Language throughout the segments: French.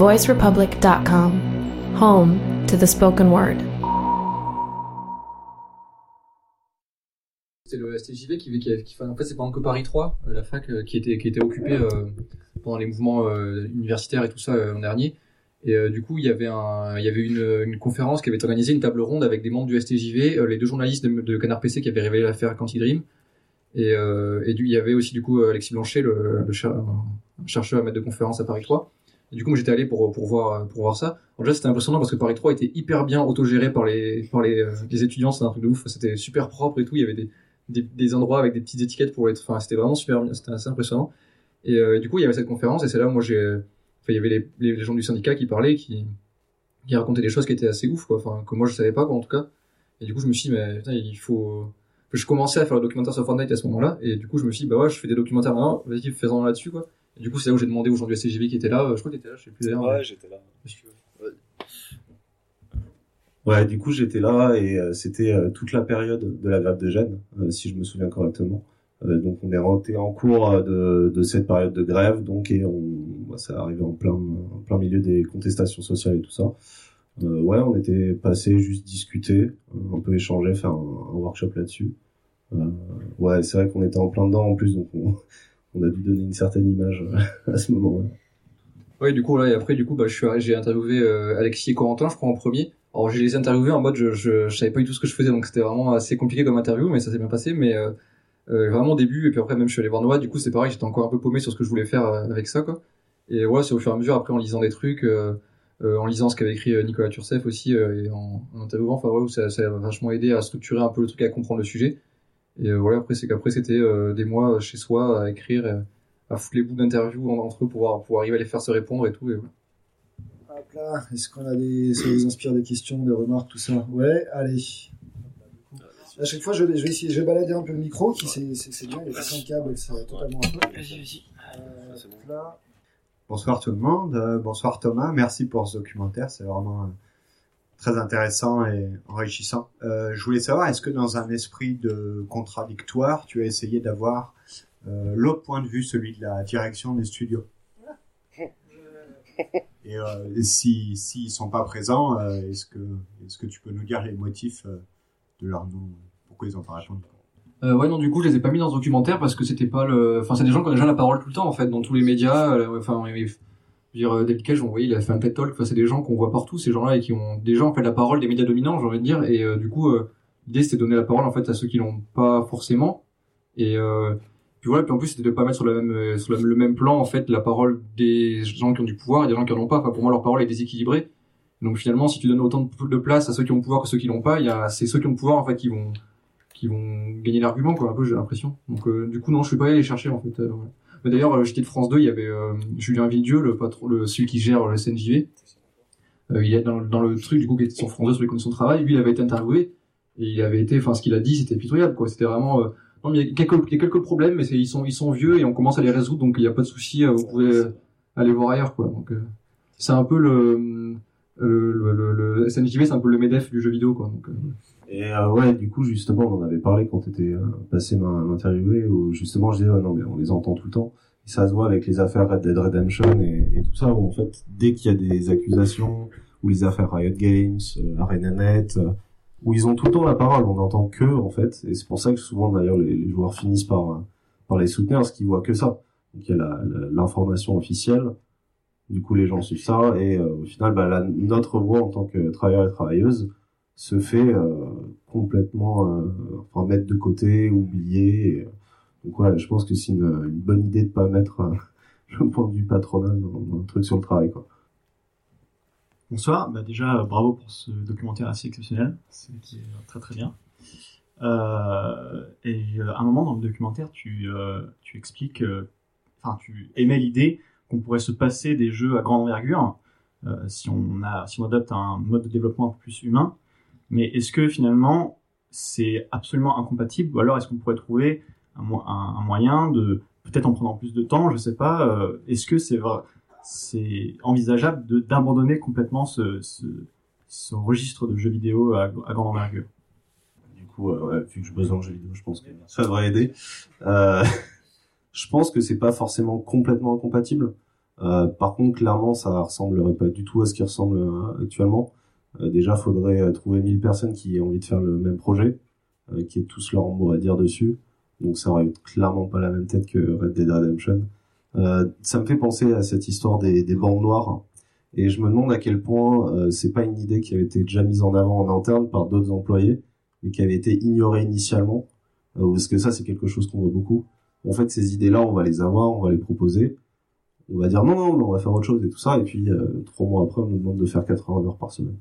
voicerepublic.com, home to the spoken word. C'est le STJV qui, qui, en fait c'est pendant que Paris 3, euh, la fac euh, qui était occupée euh, pendant les mouvements euh, universitaires et tout ça l'an dernier. Et euh, du coup, il y avait une, conférence qui avait organisé une table ronde avec des membres du STJV, euh, les deux journalistes de, Canard PC qui avaient révélé l'affaire Quanti Dream, et, euh, et il y avait aussi du coup Alexis Blanchet, le, le chercheur à maître de conférence à Paris 3. Et du coup, j'étais allé pour pour voir pour voir ça. En déjà, c'était impressionnant parce que Paris 3 était hyper bien autogéré par les par les, les étudiants, c'était un truc de ouf. C'était super propre et tout. Il y avait des, des, des endroits avec des petites étiquettes pour être. Enfin, c'était vraiment super bien. C'était assez impressionnant. Et du coup, il y avait cette conférence et c'est là où moi j'ai il y avait les, les, gens du syndicat qui parlaient, qui, qui racontaient des choses qui étaient assez ouf, quoi. Enfin, que moi je savais pas, quoi, en tout cas. Et du coup, je me suis dit, mais il faut. Je commençais à faire le documentaire sur Fortnite à ce moment-là, et du coup, je me suis dit, bah ouais, je fais des documentaires maintenant, vas-y, fais-en là-dessus, quoi. Et du coup, c'est là où j'ai demandé aux gens du SCGV qui étaient là, je crois que t'étais là, je sais plus d'ailleurs. Ouais, j'étais là. Ouais. ouais, du coup, j'étais là, et euh, c'était euh, toute la période de la grève de Gênes, euh, si je me souviens correctement. Euh, donc on est rentré en cours euh, de, de, cette période de grève, donc et on, bah, ça arrivait en plein, en plein milieu des contestations sociales et tout ça. Euh, ouais, on était passé juste discuter, un peu échanger, faire un, un workshop là-dessus. Euh, ouais, c'est vrai qu'on était en plein dedans en plus, donc on, on, a dû donner une certaine image à ce moment-là. Ouais, du coup là et après du coup bah je j'ai interviewé euh, Alexis et Corentin, je crois en premier. Alors j'ai les interviewés en mode je, je, je savais pas du tout ce que je faisais donc c'était vraiment assez compliqué comme interview mais ça s'est bien passé mais euh, euh, vraiment au début et puis après même je suis allé voir Noah du coup c'est pareil j'étais encore un peu paumé sur ce que je voulais faire euh, avec ça quoi et voilà c'est au fur et à mesure après en lisant des trucs euh, euh en lisant ce qu'avait écrit Nicolas Turcef aussi et en, en interviewant enfin ouais, ça, ça a vachement aidé à structurer un peu le truc à comprendre le sujet et voilà après c'est qu'après c'était des mois chez soi à écrire à foutre les bouts d'interviews entre eux pour pouvoir, pour arriver à les faire se répondre et tout et voilà. Hop là, est-ce qu'on a des, ça vous inspire des questions, des remarques, tout ça? Ouais, allez. À chaque fois, je vais, je vais essayer, je vais balader un peu le micro, qui c'est, c'est, bien, il y a cinq câbles, c'est totalement un peu. Vas-y, vas-y. Euh, là. Bonsoir tout le monde, euh, bonsoir Thomas, merci pour ce documentaire, c'est vraiment euh, très intéressant et enrichissant. Euh, je voulais savoir, est-ce que dans un esprit de contradictoire, tu as essayé d'avoir euh, l'autre point de vue, celui de la direction des studios? Et, euh, s'ils sont pas présents, est-ce que est-ce que tu peux nous dire les motifs de leur nom? Pourquoi ils ont pas répondu? Euh, ouais non du coup je les ai pas mis dans ce documentaire parce que c'était pas le enfin c'est des gens qui ont déjà la parole tout le temps en fait dans tous les médias euh, enfin je veux dire euh, David Cage on voyait il a fait un TED Talk. Enfin c'est des gens qu'on voit partout ces gens-là et qui ont déjà en fait la parole des médias dominants j'ai envie de dire. Et euh, du coup euh, l'idée c'était de donner la parole en fait à ceux qui l'ont pas forcément. Et euh, puis voilà puis en plus c'était de pas mettre sur le même sur le même plan en fait la parole des gens qui ont du pouvoir et des gens qui en ont pas. Enfin pour moi leur parole est déséquilibrée. Donc finalement si tu donnes autant de place à ceux qui ont le pouvoir que ceux qui l'ont pas il y a c'est ceux qui ont le pouvoir en fait qui vont qui vont gagner l'argument quoi un peu j'ai l'impression. Donc euh, du coup non je suis pas allé les chercher en fait euh, d'ailleurs euh, j'étais de France 2 il y avait euh, Julien Villedieu le celui qui gère le SNJV euh, il est dans, le truc du coup qui était sur France 2 sur les conditions de travail. Lui il avait été interviewé et il avait été enfin ce qu'il a dit c'était pitoyable quoi. C'était vraiment non mais il y a quelques problèmes mais ils sont vieux et on commence à les résoudre donc il y a pas de souci vous pouvez aller voir ailleurs quoi. Donc c'est un peu le, le, le SNJV c'est un peu le Medef du jeu vidéo quoi. Donc et euh, ouais, du coup, justement, on en avait parlé quand t'étais euh, passé m'interviewer, où justement, je disais, ouais, non, mais on les entend tout le temps. Et ça se voit avec les affaires Red Dead Redemption et, et tout ça, où en fait, dès qu'il y a des accusations, ou les affaires Riot Games, euh, ArenaNet, euh, où ils ont tout le temps la parole, on n'entend que, en fait, et c'est pour ça que souvent, d'ailleurs, les, les, joueurs finissent par, par les soutenir, parce qu'ils voient que ça. Donc il y a l'information officielle, du coup les gens suivent ça, et euh, au final, bah, la, notre voix en tant que travailleur et travailleuse, se fait euh, complètement euh, enfin mettre de côté, oublier. Et, donc ouais, je pense que c'est une, bonne idée de pas mettre euh, le point de vue patronal dans, dans, le truc sur le travail quoi. Bonsoir, bah déjà bravo pour ce documentaire assez exceptionnel, c'est très très bien. Euh, et à un moment dans le documentaire, tu, euh, tu expliques, enfin tu émets l'idée qu'on pourrait se passer des jeux à grande envergure euh, si on a, si on adopte un mode de développement un peu plus humain. Mais est-ce que finalement c'est absolument incompatible? Ou alors est-ce qu'on pourrait trouver un, moyen de peut-être en prenant plus de temps, je sais pas. Euh, est-ce que c'est c'est envisageable d'abandonner complètement ce, ce, ce registre de jeux vidéo à, à grande envergure? Du coup, euh, ouais, vu que je bosse en jeux vidéo, je pense que ça devrait aider. Euh, je pense que c'est pas forcément complètement incompatible. Euh, par contre, clairement, ça ressemblerait pas du tout à ce qui ressemble euh, actuellement. Euh, déjà, faudrait euh, trouver 1000 personnes qui aient envie de faire le même projet, euh, qui aient tous leur mot à dire dessus. Donc ça aurait clairement pas la même tête que Red Dead Redemption. Ça me fait penser à cette histoire des, des bandes noires. Et je me demande à quel point c'est pas une idée qui avait été déjà mise en avant en interne par d'autres employés, mais qui avait été ignorée initialement. Parce que ça, c'est quelque chose qu'on voit beaucoup. En fait, ces idées-là, on va les avoir, on va les proposer. On va dire non, non, on va faire autre chose et tout ça. Et puis, euh, trois mois après, on nous demande de faire 80 heures par semaine.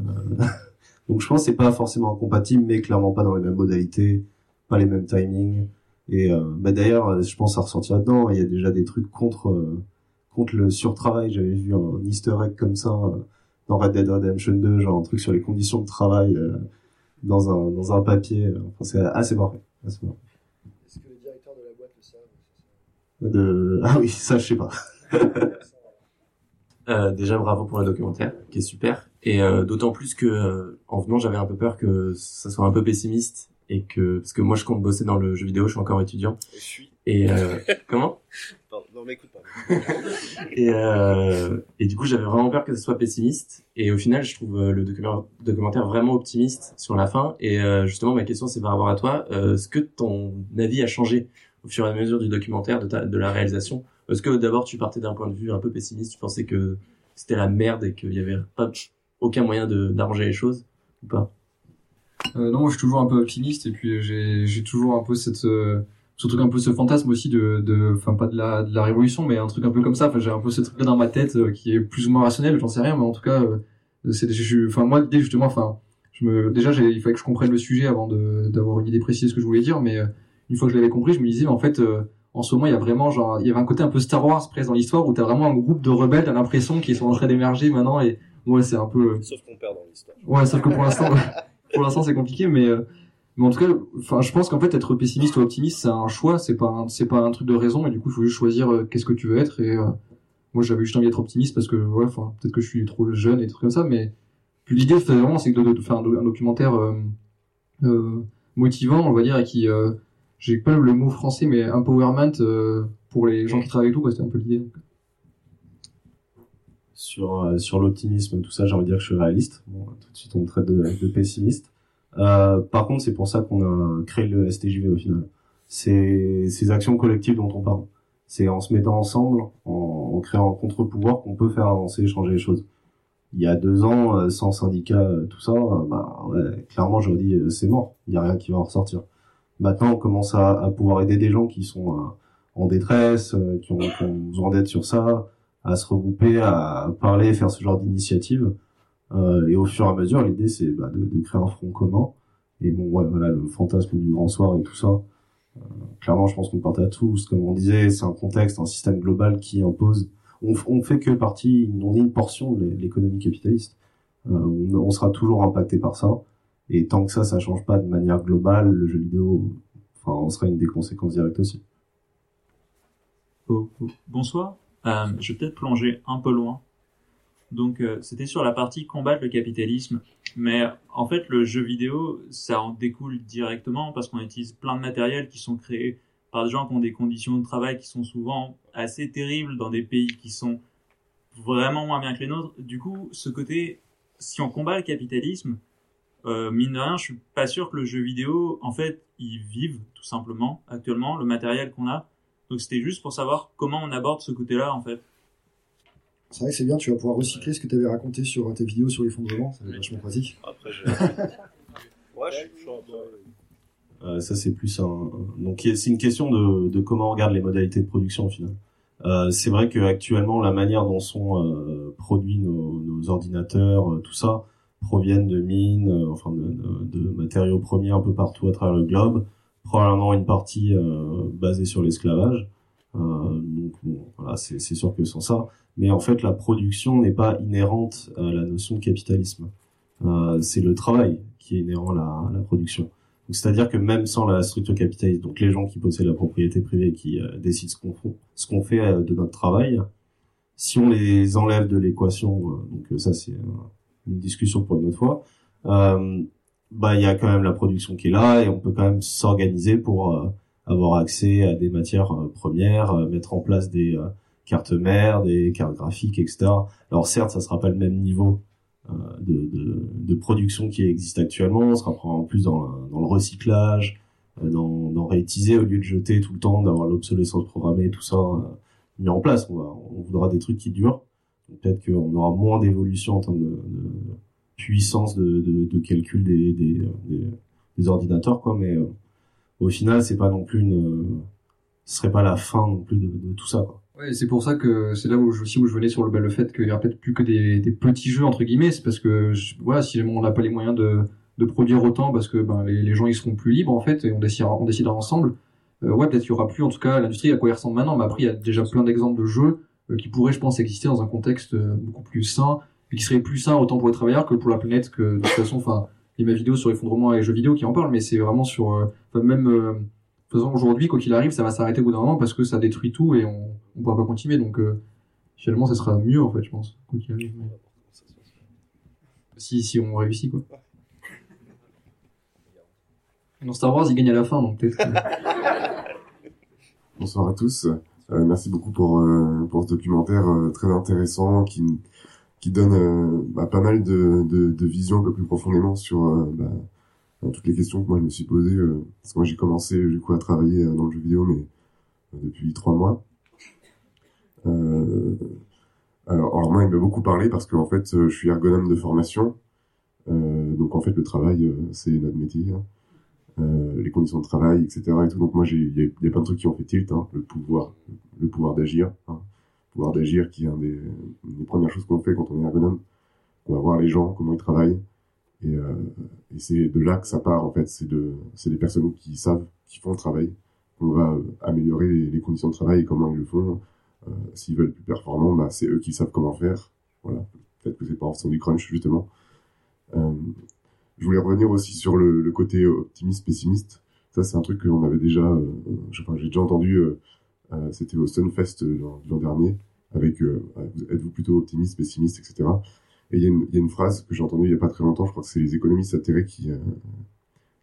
Euh, Donc, je pense que c'est pas forcément incompatible, mais clairement pas dans les mêmes modalités, pas les mêmes timings. Et euh, bah, d'ailleurs, je pense à ressentir là-dedans. Il y a déjà des trucs contre euh, contre le surtravail. J'avais vu un Easter egg comme ça euh, dans Red Dead Redemption 2, genre un truc sur les conditions de travail euh, dans un dans un papier. Enfin, c'est assez parfait. Assez parfait. Est-ce que les directeurs de la boîte le savent De... Ah oui, ça je sais pas. Euh, déjà bravo pour le documentaire, qui est super. Et euh, d'autant plus que euh, en venant, j'avais un peu peur que ça soit un peu pessimiste et que parce que moi je compte bosser dans le jeu vidéo, je suis encore étudiant. Je suis. Et euh, comment? Non, mais écoute pas. et, euh, et du coup, j'avais vraiment peur que ce soit pessimiste. Et au final, je trouve euh, le documentaire, vraiment optimiste sur la fin. Et euh, justement, ma question, c'est par rapport à toi. Euh, Est-ce que ton avis a changé au fur et à mesure du documentaire, de, ta, de la réalisation? Est-ce que d'abord, tu partais d'un point de vue un peu pessimiste Tu pensais que c'était la merde et qu'il y avait pas aucun moyen d'arranger les choses ou pas? Euh, non, moi, je suis toujours un peu optimiste et puis j'ai toujours un peu cette euh, ce truc un peu ce fantasme aussi de de enfin pas de la de la révolution mais un truc un peu comme ça. Enfin, j'ai un peu ce truc dans ma tête euh, qui est plus ou moins rationnel, j'en sais rien, mais en tout cas, euh, c'est enfin moi l'idée justement, enfin je me déjà il fallait que je comprenne le sujet avant de d'avoir une idée précise de ce que je voulais dire, mais euh, une fois que je l'avais compris, je me disais en fait euh, en ce moment, il y a vraiment genre, il y avait un côté un peu Star Wars presque dans l'histoire où t'as vraiment un groupe de rebelles, t'as l'impression qu'ils sont en train d'émerger maintenant ouais, c'est un peu, euh, Sauf qu'on perd dans l'histoire. Ouais, sauf que pour l'instant, pour l'instant c'est compliqué, mais euh, mais en tout cas, enfin, je pense qu'en fait être pessimiste ou optimiste, c'est un choix, c'est pas un, c'est pas un truc de raison, et du coup, il faut juste choisir euh, qu'est-ce que tu veux être. Et euh, moi, j'avais juste envie d'être optimiste parce que ouais, enfin, peut-être que je suis trop jeune et des trucs comme ça, mais puis l'idée, c'est vraiment, c'est de, de, de faire un, do- un documentaire euh, euh, motivant, on va dire, et qui, euh, j'ai pas le mot français, mais empowerment euh, pour les gens qui travaillent et tout, quoi, c'était un peu l'idée. Sur euh, sur l'optimisme tout ça j'ai envie de dire que je suis réaliste. Bon, tout de suite on me traite de, de pessimiste. Euh, par contre c'est pour ça qu'on a créé le STJV au final. C'est ces actions collectives dont on parle. C'est en se mettant ensemble en, créant un contre-pouvoir qu'on peut faire avancer changer les choses. Il y a deux ans euh, sans syndicat euh, tout ça euh, bah ouais, clairement j'aurais dit euh, c'est mort. Il y a rien qui va en ressortir. Maintenant on commence à, à pouvoir aider des gens qui sont euh, en détresse euh, qui ont, qui ont besoin d'aide sur ça à se regrouper, à parler, faire ce genre d'initiative. Euh, et au fur et à mesure, l'idée c'est bah, de, créer un front commun. Et bon, voilà, le fantasme du grand soir et tout ça. Euh, clairement, je pense qu'on partait à tous. Comme on disait, c'est un contexte, un système global qui impose. On, on fait que partie, on est une portion de l'économie capitaliste. Euh, on, sera toujours impacté par ça. Et tant que ça, ça change pas de manière globale, le jeu vidéo, enfin, on sera une des conséquences directes aussi. Bonsoir. Euh, je vais peut-être plonger un peu loin. Donc, euh, c'était sur la partie combattre le capitalisme. Mais en fait, le jeu vidéo, ça en découle directement parce qu'on utilise plein de matériels qui sont créés par des gens qui ont des conditions de travail qui sont souvent assez terribles dans des pays qui sont vraiment moins bien que les nôtres. Du coup, ce côté, si on combat le capitalisme, euh, mine de rien, je suis pas sûr que le jeu vidéo, en fait, ils vivent tout simplement actuellement le matériel qu'on a. Donc c'était juste pour savoir comment on aborde ce côté-là en fait. C'est vrai que c'est bien, tu vas pouvoir recycler ce que tu avais raconté sur tes vidéos sur l'effondrement, ça va être vachement pratique. Après, je. ouais, je suis. Euh, ça c'est plus un donc c'est une question de, de comment on regarde les modalités de production au final. Euh, c'est vrai que actuellement la manière dont sont euh, produits nos, nos ordinateurs, euh, tout ça proviennent de mines, euh, enfin de, de, de matériaux premiers un peu partout à travers le globe. Probablement une partie euh, basée sur l'esclavage. Euh, donc bon, voilà, c'est sûr que sans ça, mais en fait la production n'est pas inhérente à la notion de capitalisme. Euh, c'est le travail qui est inhérent à la, à la production. C'est-à-dire que même sans la structure capitaliste, donc les gens qui possèdent la propriété privée, qui décident ce qu'on fait, de notre travail, si on les enlève de l'équation, donc ça c'est une discussion pour une autre fois, bah il y a quand même la production qui est là et on peut quand même s'organiser pour euh, avoir accès à des matières euh, premières, euh, mettre en place des euh, cartes mères, des cartes graphiques, etc. Alors certes, ça sera pas le même niveau euh, de, de, de, production qui existe actuellement. On sera en plus dans, dans le recyclage, dans, dans réutiliser au lieu de jeter tout le temps, d'avoir l'obsolescence programmée, tout ça mis en place. On, va, on voudra des trucs qui durent. Peut-être qu'on aura moins d'évolution en termes de, de puissance de, calcul des, des, ordinateurs, quoi. Mais euh, au final, c'est pas non plus une, ce serait pas la fin non plus de, tout ça, quoi. Ouais, c'est pour ça que c'est là où je, aussi où je venais sur le, bah, fait qu'il y aura peut-être plus que des, petits jeux entre guillemets. C'est parce que voilà, si on n'a pas les moyens de, produire autant, parce que ben, les, gens ils seront plus libres en fait et on décidera, on décidera ensemble. Euh, ouais, peut-être qu'il y aura plus en tout cas l'industrie à quoi il ressemble maintenant. Mais après, il y a déjà plein d'exemples de jeux euh, qui pourraient, je pense, exister dans un contexte euh, beaucoup plus sain et qui serait plus sain autant pour les travailleurs que pour la planète. Que de toute façon, enfin, il y a ma vidéo sur l'effondrement et jeux vidéo qui en parle, mais c'est vraiment sur, euh, enfin même euh, de aujourd'hui, quoi qu'il arrive, ça va s'arrêter au bout d'un moment parce que ça détruit tout et on ne pourra pas continuer. Donc, euh, finalement, ça sera mieux, en fait, je pense, quoi qu'il arrive. Si, si on réussit, quoi. Dans Star Wars, il gagne à la fin, donc peut-être. Bonsoir à tous. Merci beaucoup pour, pour ce documentaire très intéressant qui, qui donne euh, bah, pas mal de, de, de visions un peu plus profondément sur euh, bah, toutes les questions que moi je me suis posées. euh, parce que moi j'ai commencé du coup à travailler dans le jeu vidéo mais depuis trois mois. Euh, alors, alors moi il m'a beaucoup parlé parce qu'en fait euh, je suis ergonome de formation. Euh, donc en fait le travail c'est notre métier. hein euh, les conditions de travail, etc. Et tout. Donc moi, il y, y a plein de trucs qui ont fait tilt. Hein. Le pouvoir, le pouvoir d'agir, hein. Pouvoir d'agir qui est une des premières choses qu'on fait quand on est ergonome. On va voir les gens, comment ils travaillent, et, euh, et c'est de là que ça part en fait. C'est de, des personnes qui savent, qui font le travail. On va euh, améliorer les, conditions de travail et comment ils le font. Euh, s'ils veulent plus performants, bah, c'est eux qui savent comment faire. Voilà. Peut-être que c'est pas en faisant du crunch justement. Je voulais revenir aussi sur le, côté optimiste pessimiste. Ça c'est un truc que l'on avait déjà, euh, j'ai déjà entendu. C'était au Sunfest l'an dernier avec euh, êtes-vous plutôt optimiste, pessimiste, etc. Et il y, y a une phrase que j'ai entendue il y a pas très longtemps. Je crois que c'est les économistes atterrés qui euh,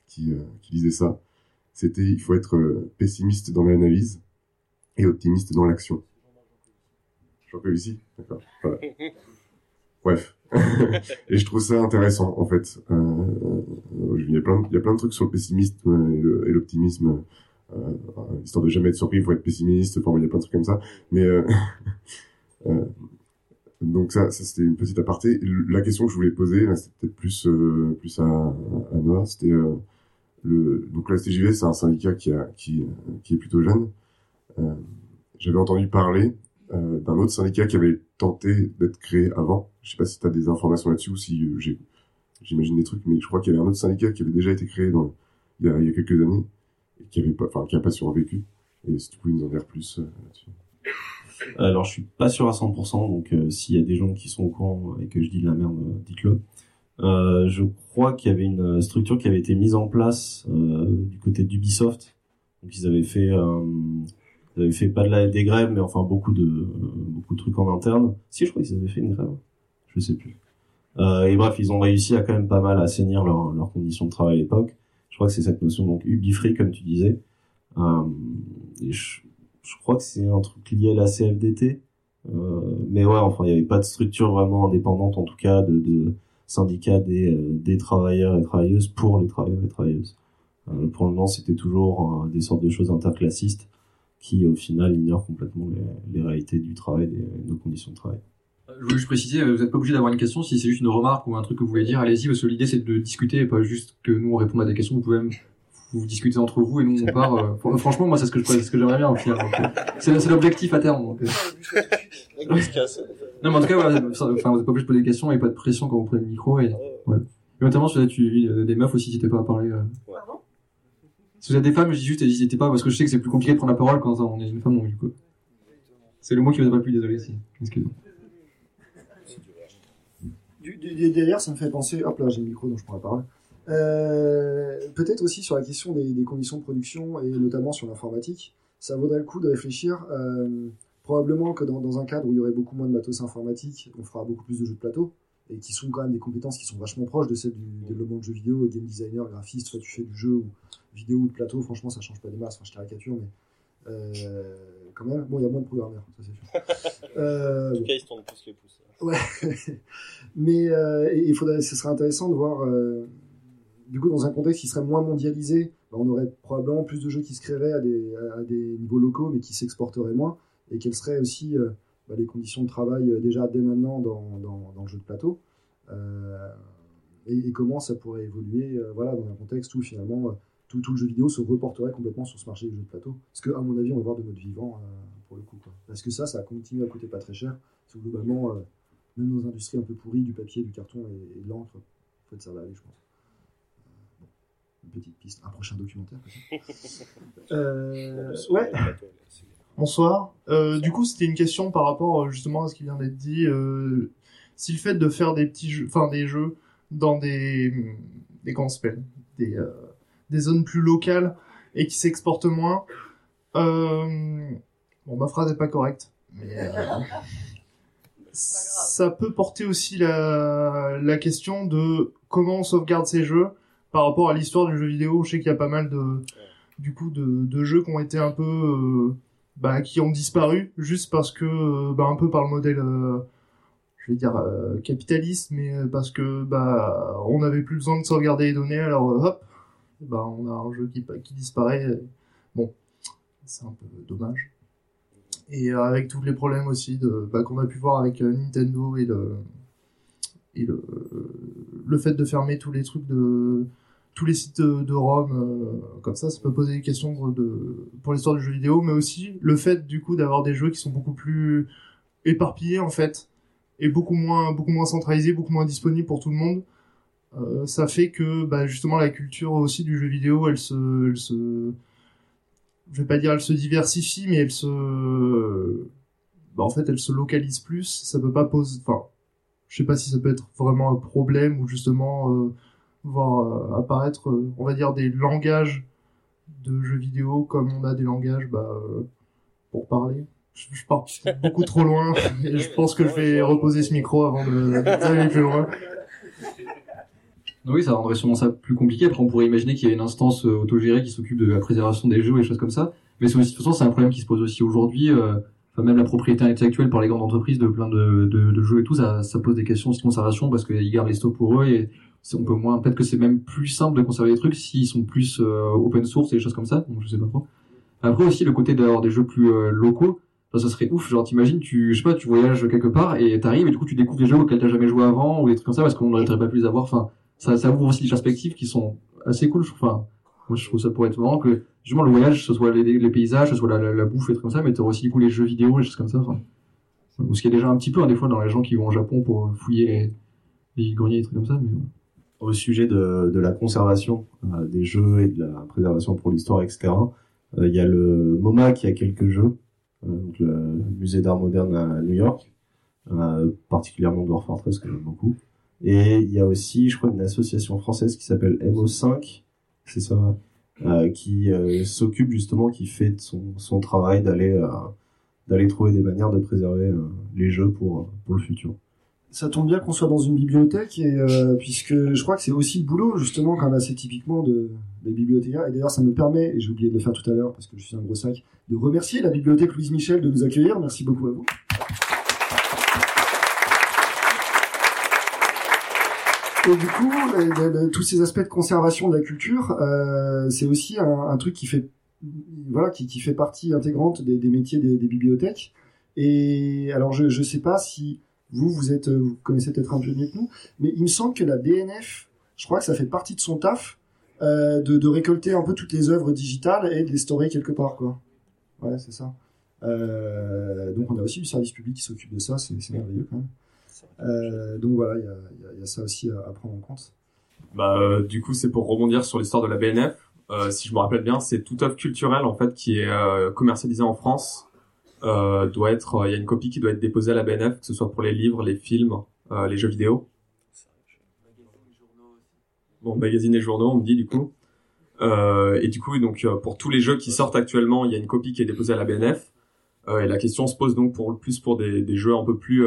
qui, euh, qui disaient ça. C'était il faut être pessimiste dans l'analyse et optimiste dans l'action. Jean ici, d'accord. Voilà. Bref. et je trouve ça intéressant, en fait. Euh, il, y a plein de, il y a plein de trucs sur le pessimisme et l'optimisme. Euh, histoire de jamais être surpris, il faut être pessimiste. Enfin, il y a plein de trucs comme ça. Mais euh, euh, donc ça, ça c'était une petite aparté. La question que je voulais poser, c'était peut-être plus plus à, à Noah. C'était le donc la STJV, c'est un syndicat qui a qui qui est plutôt jeune. Euh, J'avais entendu parler euh, d'un autre syndicat qui avait tenté d'être créé avant. Je sais pas si tu as des informations là-dessus ou si euh, j'imagine des trucs, mais je crois qu'il y avait un autre syndicat qui avait déjà été créé dans il y a, il y a quelques années et qui avait pas, enfin qui pas survécu. Et si tu pouvais nous en dire plus euh, là-dessus. Alors, je suis pas sûr à 100%, donc euh, s'il y a des gens qui sont au courant et que je dis de la merde, euh, dites-le. Euh, je crois qu'il y avait une structure qui avait été mise en place du côté d'Ubisoft. Donc, ils avaient fait, ils avaient fait pas de la, des grèves, mais enfin beaucoup de beaucoup de trucs en interne. Si, je crois qu'ils avaient fait une grève. Je sais plus. Et bref, ils ont réussi à quand même pas mal assainir leurs leurs conditions de travail à l'époque. Je crois que c'est cette notion donc Ubifree comme tu disais. Euh, je, crois que c'est un truc lié à la CFDT. Euh, mais ouais, enfin, il n'y avait pas de structure vraiment indépendante, en tout cas, de, de syndicat des, euh, des travailleurs et travailleuses pour les travailleurs et travailleuses. Pour le moment, c'était toujours des sortes de choses interclassistes qui, au final, ignorent complètement les, réalités du travail, nos conditions de travail. Je voulais juste préciser, euh, vous n'êtes pas obligé d'avoir une question. Si c'est juste une remarque ou un truc que vous voulez dire, allez-y, parce que l'idée c'est de discuter et pas juste que nous on réponde à des questions. Vous pouvez même vous discuter entre vous et nous on part. euh, fr- franchement, moi c'est ce que je c'est ce que j'aimerais bien au final. euh, C'est l'objectif à terme. Donc, euh. Non, mais en tout cas, voilà, enfin, vous n'êtes pas obligé de poser des questions et pas de pression quand vous prenez le micro. Et, voilà. et notamment, si vous êtes euh, des meufs aussi, n'hésitez pas à parler. euh. Si vous êtes des femmes, je dis juste, n'hésitez pas, parce que je sais que c'est plus compliqué de prendre la parole quand on est une femme, donc du coup. C'est le mot qui ne va pas plus, désolé. Si. Excusez-moi. Du, du- D'ailleurs, ça me fait penser, hop là, j'ai le micro donc je la parole. Euh, Peut-être aussi sur la question des, des conditions de production et notamment sur l'informatique, ça vaudrait le coup de réfléchir. euh, probablement que dans, dans un cadre où il y aurait beaucoup moins de matos informatique, on fera beaucoup plus de jeux de plateau et qui sont quand même des compétences qui sont vachement proches de celles du développement de jeux vidéo, game designer, graphiste, soit tu fais du jeu ou vidéo ou de plateau, franchement ça change pas des masses, enfin je caricature, mais euh, quand même. Bon, il y a moins de programmeurs, ça c'est sûr. Euh, En bon. tout cas, ils se tournent plus les pouces. Ouais. Mais euh, il faudrait, ce serait intéressant de voir, euh, du coup, dans un contexte qui serait moins mondialisé, bah, on aurait probablement plus de jeux qui se créeraient à des, à des niveaux locaux, mais qui s'exporteraient moins, et quelles seraient aussi euh, bah, les conditions de travail déjà dès maintenant dans, dans, dans le jeu de plateau, et, comment ça pourrait évoluer, voilà, dans un contexte où finalement tout, tout le jeu vidéo se reporterait complètement sur ce marché du jeu de plateau. Parce que, à mon avis, on va voir de notre vivant pour le coup. Parce que ça, ça continue à coûter pas très cher. Parce que globalement, même dans les industries un peu pourries, du papier, du carton et, et de l'encre, en fait, ça va aller, je pense. Euh, bon, une petite piste, un prochain documentaire. peut-être. euh, ouais. Bonsoir. Euh, du coup, c'était une question par rapport justement à ce qui vient d'être dit. Euh, si le fait de faire des petits jeux, enfin des jeux dans des des comment s'appelle, des euh, des zones plus locales et qui s'exportent moins. Euh, bon, ma phrase est pas correcte, mais euh, ça peut porter aussi la question de comment on sauvegarde ces jeux par rapport à l'histoire du jeu vidéo. Je sais qu'il y a pas mal de du coup de, jeux qui ont été un peu euh, bah, qui ont disparu juste parce que euh, bah, un peu par le modèle euh, je vais dire capitaliste mais parce que bah on n'avait plus besoin de sauvegarder les données alors hop bah on a un jeu qui disparaît bon c'est un peu dommage et euh, avec tous les problèmes aussi de bah, qu'on a pu voir avec euh, Nintendo et le et le le fait de fermer tous les trucs de tous les sites de, de ROM euh, comme ça, ça peut poser des questions de, pour l'histoire du jeu vidéo, mais aussi le fait du coup d'avoir des jeux qui sont beaucoup plus éparpillés en fait et beaucoup moins beaucoup moins centralisés, beaucoup moins disponibles pour tout le monde. Euh, ça fait que bah, justement la culture aussi du jeu vidéo, elle se, elle se, je vais pas dire elle se diversifie, mais elle se, bah, en fait elle se localise plus. Ça peut pas poser, enfin, je sais pas si ça peut être vraiment un problème ou justement euh, voir euh, apparaître, euh, on va dire, des langages de jeux vidéo comme on a des langages bah, euh, pour parler. Je, je pars beaucoup trop loin et je pense que je vais reposer ce micro avant de d'aller plus loin. Oui, ça rendrait sûrement ça plus compliqué. Après, on pourrait imaginer qu'il y a une instance euh, autogérée qui s'occupe de la préservation des jeux et des choses comme ça. Mais c'est de toute façon, c'est un problème qui se pose aussi aujourd'hui. euh, Enfin, même la propriété intellectuelle par les grandes entreprises de plein de, de, de jeux et tout, ça, ça pose des questions de conservation parce qu'ils gardent les stocks pour eux et on peut moins. Peut-être que c'est même plus simple de conserver les trucs s'ils sont plus euh, open source et des choses comme ça. Donc, je sais pas trop. Après aussi, le côté d'avoir des jeux plus locaux, ça, ça serait ouf. Genre, t'imagines, tu, je sais pas, tu voyages quelque part et t'arrives et du coup, tu découvres des jeux auxquels t'as jamais joué avant ou des trucs comme ça parce qu'on n'aurait pas pu les avoir. Enfin, ça, ouvre aussi des perspectives qui sont assez cool. Enfin, moi, je trouve ça pourrait être marrant que, justement, le voyage, ce soit les, les paysages, ce soit la, bouffe et trucs comme ça, mais aussi, du coup, les jeux vidéo et des choses comme ça. Enfin, parce qu'il y a déjà un petit peu, hein, des fois, dans les gens qui vont au Japon pour fouiller les, les greniers et trucs comme ça, au sujet de, la conservation euh, des jeux et de la préservation pour l'histoire, etc. euh, Il y a le MoMA qui a quelques jeux, euh, le musée d'art moderne à New York, particulièrement Dwarf Fortress que j'aime beaucoup. Et il y a aussi, je crois, une association française qui s'appelle MO5, c'est ça, euh, qui euh, s'occupe justement, qui fait son, son travail d'aller euh, d'aller trouver des manières de préserver les jeux pour pour le futur. ça tombe bien qu'on soit dans une bibliothèque et puisque je crois que c'est aussi le boulot justement quand même assez typiquement de des bibliothécaires. Et d'ailleurs ça me permet et j'ai oublié de le faire tout à l'heure parce que je suis un gros sac de remercier la bibliothèque Louise Michel de nous accueillir. Merci beaucoup à vous et du coup tous ces aspects de conservation de la culture euh, c'est aussi un, truc qui fait voilà qui, fait partie intégrante des, métiers des, bibliothèques et alors je je sais pas si vous, vous êtes, euh, vous connaissez peut-être un peu mieux que nous, mais il me semble que la BNF, je crois que ça fait partie de son taf, euh, de, de récolter un peu toutes les œuvres digitales et de les storer quelque part, quoi. Ouais, c'est ça. Euh, donc on a aussi du service public qui s'occupe de ça, c'est merveilleux quand même. Euh, donc voilà, il y a, il y a- il y a ça aussi à, à prendre en compte. Bah, euh, du coup, c'est pour rebondir sur l'histoire de la BNF. Euh, si je me rappelle bien, c'est toute œuvre culturelle en fait qui est euh, commercialisée en France. Euh, doit être, euh, il y a une copie qui doit être déposée à la BNF, que ce soit pour les livres, les films, euh, les jeux vidéo. Bon, magazines et journaux, on me dit du coup. Euh, et du coup, donc euh, pour tous les jeux qui sortent actuellement, il y a une copie qui est déposée à la BNF. Euh, et la question se pose donc pour plus pour des, des jeux un peu plus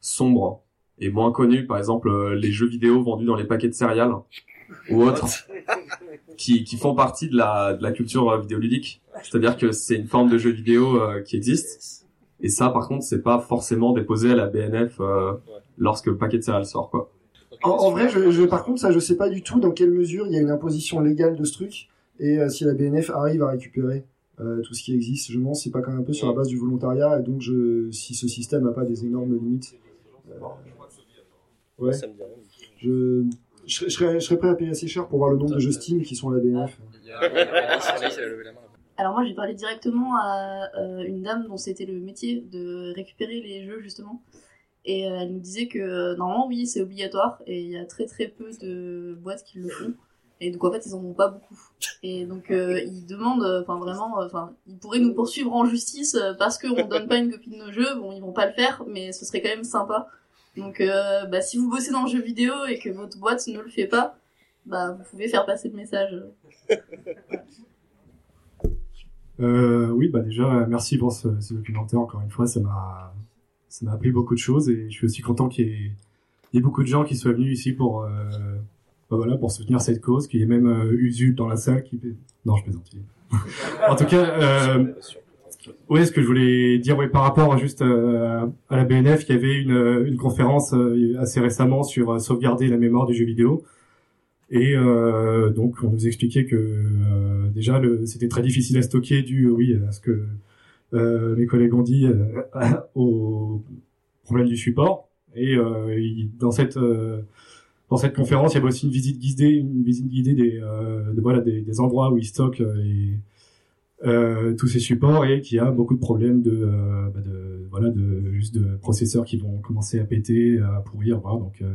sombres et moins connus, par exemple euh, les jeux vidéo vendus dans les paquets de céréales ou autres, qui, qui font partie de la, de la culture euh, vidéoludique. C'est-à-dire que c'est une forme de jeu vidéo euh, qui existe. Et ça, par contre, c'est pas forcément déposé à la BNF euh, lorsque le paquet de céréales sort, quoi. En, en vrai, je, je- par contre, ça, je sais pas du tout dans quelle mesure il y a une imposition légale de ce truc et euh, si la BNF arrive à récupérer euh, tout ce qui existe. Je me demande si c'est pas quand même un peu sur la base du volontariat et donc je, si ce système a pas des énormes limites. Ouais. Je, je, serais- je serais, je serais prêt à payer assez cher pour voir le nombre de jeux Steam qui sont à la BNF. Alors moi j'ai parlé directement à euh, une dame dont c'était le métier de récupérer les jeux justement. Et euh, elle nous disait que euh, normalement oui c'est obligatoire et il y a très très peu de boîtes qui le font. Et donc en fait ils en ont pas beaucoup. Et donc euh, ils demandent, euh, enfin vraiment, euh, enfin ils pourraient nous poursuivre en justice parce qu'on donne pas une copie de nos jeux. Bon ils vont pas le faire mais ce serait quand même sympa. Donc euh, bah, si vous bossez dans le jeu vidéo et que votre boîte ne le fait pas, bah vous pouvez faire passer le message. Euh, oui, bah déjà, merci pour ce, ce documentaire. Encore une fois, ça m'a, ça m'a appris beaucoup de choses et je suis aussi content qu'il y ait, il y ait beaucoup de gens qui soient venus ici pour, euh, bah voilà, pour soutenir cette cause, qu'il y ait même euh, Usul dans la salle qui, non, je plaisante. en tout cas, euh, oui, ce que je voulais dire, oui, par rapport juste euh, à la BNF, il y avait une, une conférence euh, assez récemment sur euh, sauvegarder la mémoire du jeu vidéo. Et euh, donc on nous expliquait que euh, déjà c'était très difficile à stocker dû oui à ce que mes collègues ont dit au problème du support. Et il- dans cette dans cette conférence, il y avait aussi une visite guidée, une visite guidée des de, voilà des, des endroits où ils stockent euh, tous ces supports et qu'il y a beaucoup de problèmes de, euh, bah, de voilà de juste de processeurs qui vont commencer à péter, à pourrir. Voilà, donc euh,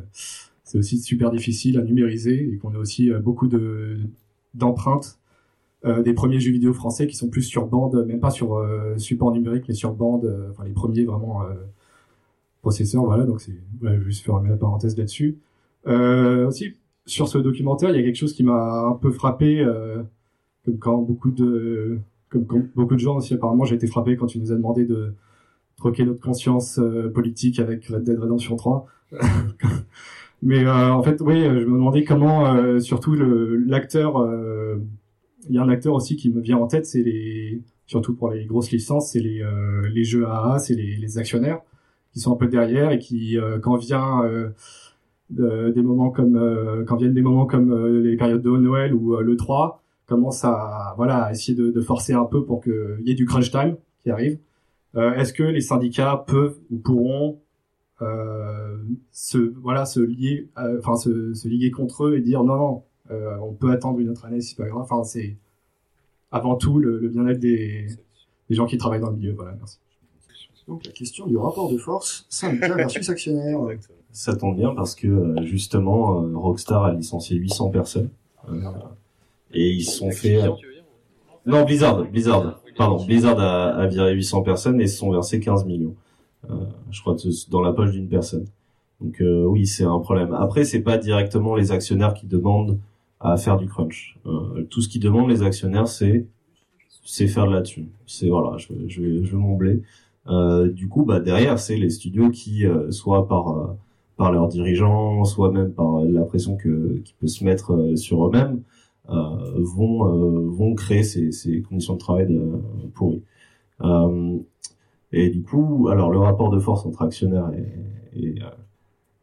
c'est aussi super difficile à numériser et qu'on a aussi euh, beaucoup de d'empreintes euh, des premiers jeux vidéo français qui sont plus sur bande, même pas sur support numérique, mais sur bande, enfin les premiers vraiment processeurs, voilà. Donc c'est, vais juste faire la parenthèse là-dessus. Aussi sur ce documentaire, il y a quelque chose qui m'a un peu frappé, comme quand beaucoup de, comme beaucoup de gens aussi apparemment, j'ai été frappé quand tu nous as demandé de troquer notre conscience euh, politique avec Red Dead Redemption 3. Mais euh, en fait, oui, euh, je me demandais comment, surtout l'acteur, il y a un acteur aussi qui me vient en tête, c'est les, surtout pour les grosses licences, c'est les les jeux AA, c'est les, les actionnaires qui sont un peu derrière et qui, quand vient de- des moments comme, quand viennent des moments comme les périodes de Noël ou le 3, commencent à voilà à essayer de, de forcer un peu pour qu'il y ait du crunch time qui arrive. Euh, Est-ce que les syndicats peuvent ou pourront euh, se voilà se lier euh, enfin se, se liguer contre eux et dire non non euh, on peut attendre une autre année c'est pas grave enfin c'est avant tout le, le bien-être des, des gens qui travaillent dans le milieu voilà merci Donc la question du rapport de force syndicat versus actionnaire. Ça tombe bien parce que justement Rockstar a licencié 800 personnes Euh, et ils se sont fait non Blizzard Blizzard. Pardon Blizzard a, a viré 800 personnes et se sont versés 15 millions. Euh, je crois que c'est dans la poche d'une personne. Donc euh, oui c'est un problème. Après c'est pas directement les actionnaires qui demandent à faire du crunch. Euh, tout ce qui demande les actionnaires c'est c'est faire de la thune. C'est voilà je, je, je mon blé euh, du coup, bah derrière, c'est les studios qui, euh, soit par euh, par leurs dirigeants, soit même par la pression que qui peut se mettre sur eux-mêmes, vont euh, vont créer ces, conditions de travail de, pourries. Euh, et du coup, alors le rapport de force entre actionnaires et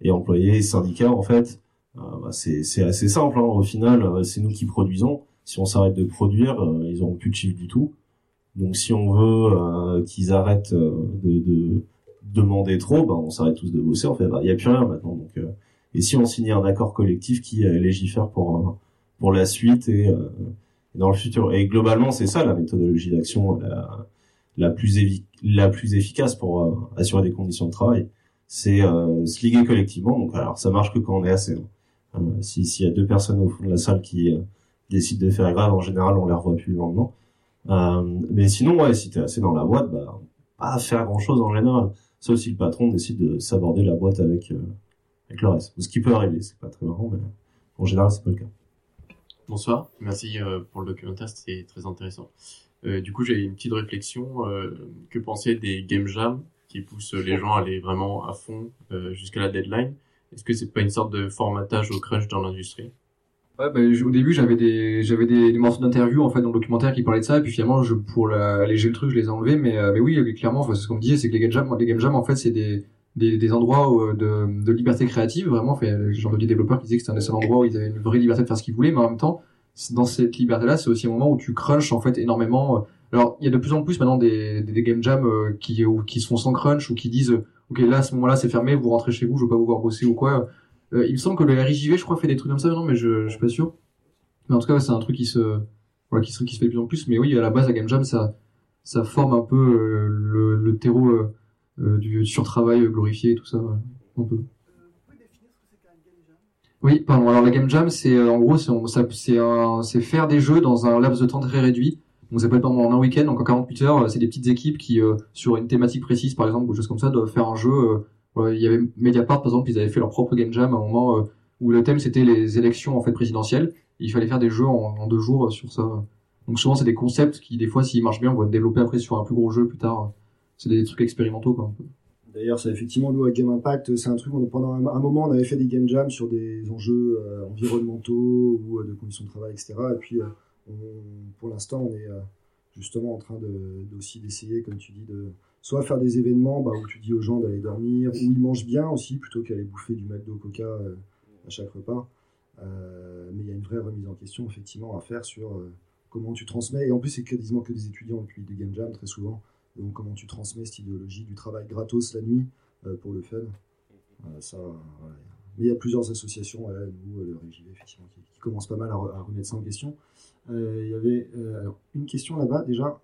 euh, employés et syndicats, en fait, euh, bah, c'est assez simple. hein. Au final, euh, c'est nous qui produisons. Si on s'arrête de produire, euh, ils auront plus de chiffre du tout. Donc si on veut euh, qu'ils arrêtent euh, de, de demander trop, ben on s'arrête tous de bosser. En fait, il y a plus rien maintenant. Donc euh, et si on signait un accord collectif qui euh, légifère pour euh, pour la suite et euh, dans le futur. Et globalement, c'est ça la méthodologie d'action la, la plus la plus efficace pour euh, assurer des conditions de travail. C'est euh, se liguer collectivement. Donc alors ça marche que quand on est assez. hein. Euh, si s'il y a deux personnes au fond de la salle qui euh, décident de faire grève, en général, on les revoit plus le lendemain. Euh, mais sinon, ouais, si t'es assez dans la boîte, bah, pas faire grand chose en général. Sauf si le patron décide de s'aborder la boîte avec, euh, avec le reste. Ce qui peut arriver, c'est pas très marrant, mais en général, c'est pas le cas. Bonsoir, merci euh, pour le documentaire, c'était très intéressant. Euh, du coup, j'ai une petite réflexion. Euh, que penser des game jams qui poussent les gens à aller vraiment à fond jusqu'à la deadline? Est-ce que c'est pas une sorte de formatage au crunch dans l'industrie? J- au début, j'avais des, j'avais des, morceaux d'interview en fait dans le documentaire qui parlaient de ça, et puis finalement, pour alléger le truc, je les ai enlevés. Mais, oui, clairement, ce qu'on me disait, c'est que les game jams, les game jams, en fait, c'est des, des, des endroits où, euh, de, de liberté créative, vraiment. Enfin, j'ai entendu des développeurs qui disaient que c'était un des seuls endroits où ils avaient une vraie liberté de faire ce qu'ils voulaient, mais en même temps, dans cette liberté-là, c'est aussi un moment où tu crunches en fait énormément. euh. Alors, il y a de plus en plus maintenant des, des, game jams euh, qui, ou, qui sont sans crunch ou qui disent, ok, là, à ce moment-là, c'est fermé, vous rentrez chez vous, je veux pas vous voir bosser ou quoi. Euh, il me semble que le RJV, je crois, fait des trucs comme ça, non, mais je, je suis pas sûr. Mais en tout cas, c'est un truc qui se, voilà, qui se, qui se fait de plus en plus. Mais oui, à la base, la game jam, ça, ça forme un peu le, le terreau euh, du surtravail glorifié et tout ça, ouais, un peu. Oui, pardon. Alors la game jam, c'est euh, en gros, c'est faire des jeux dans un laps de temps très réduit. Donc ça peut être pendant un week-end, donc en 48 heures, euh, c'est des petites équipes qui, euh, sur une thématique précise, par exemple, ou choses comme ça, doivent faire un jeu. euh, voilà, il y avait Mediapart, par exemple, ils avaient fait leur propre game jam à un moment euh, où le thème c'était les élections en fait présidentielles. Il fallait faire des jeux en, en deux jours euh, sur ça. Donc souvent c'est des concepts qui, des fois, s'ils marchent bien, on va développer après sur un plus gros jeu plus tard. C'est des trucs expérimentaux. D'ailleurs, c'est effectivement nous à Game Impact, c'est un truc. On, pendant un, moment, on avait fait des game jams sur des enjeux euh, environnementaux ou euh, de conditions de travail, etc. Et puis, euh, pour l'instant, on est justement en train de, d'aussi d'essayer, comme tu dis, de soit faire des événements bah, où tu dis aux gens d'aller dormir, où ils mangent bien aussi, plutôt qu'aller bouffer du McDo, Coca à chaque repas. Mais il y a une vraie remise en question, effectivement, à faire sur comment tu transmets. Et en plus, c'est quasiment que des étudiants depuis des game jams, très souvent. Donc, comment tu transmets cette idéologie du travail gratos la nuit euh, pour le fun. Euh, ça, voilà. Mais il y a plusieurs associations, ouais, nous, euh, le RJV, effectivement, qui, qui commencent pas mal à, re- à remettre ça en question. Euh, Il y avait euh, alors, une question là-bas, déjà.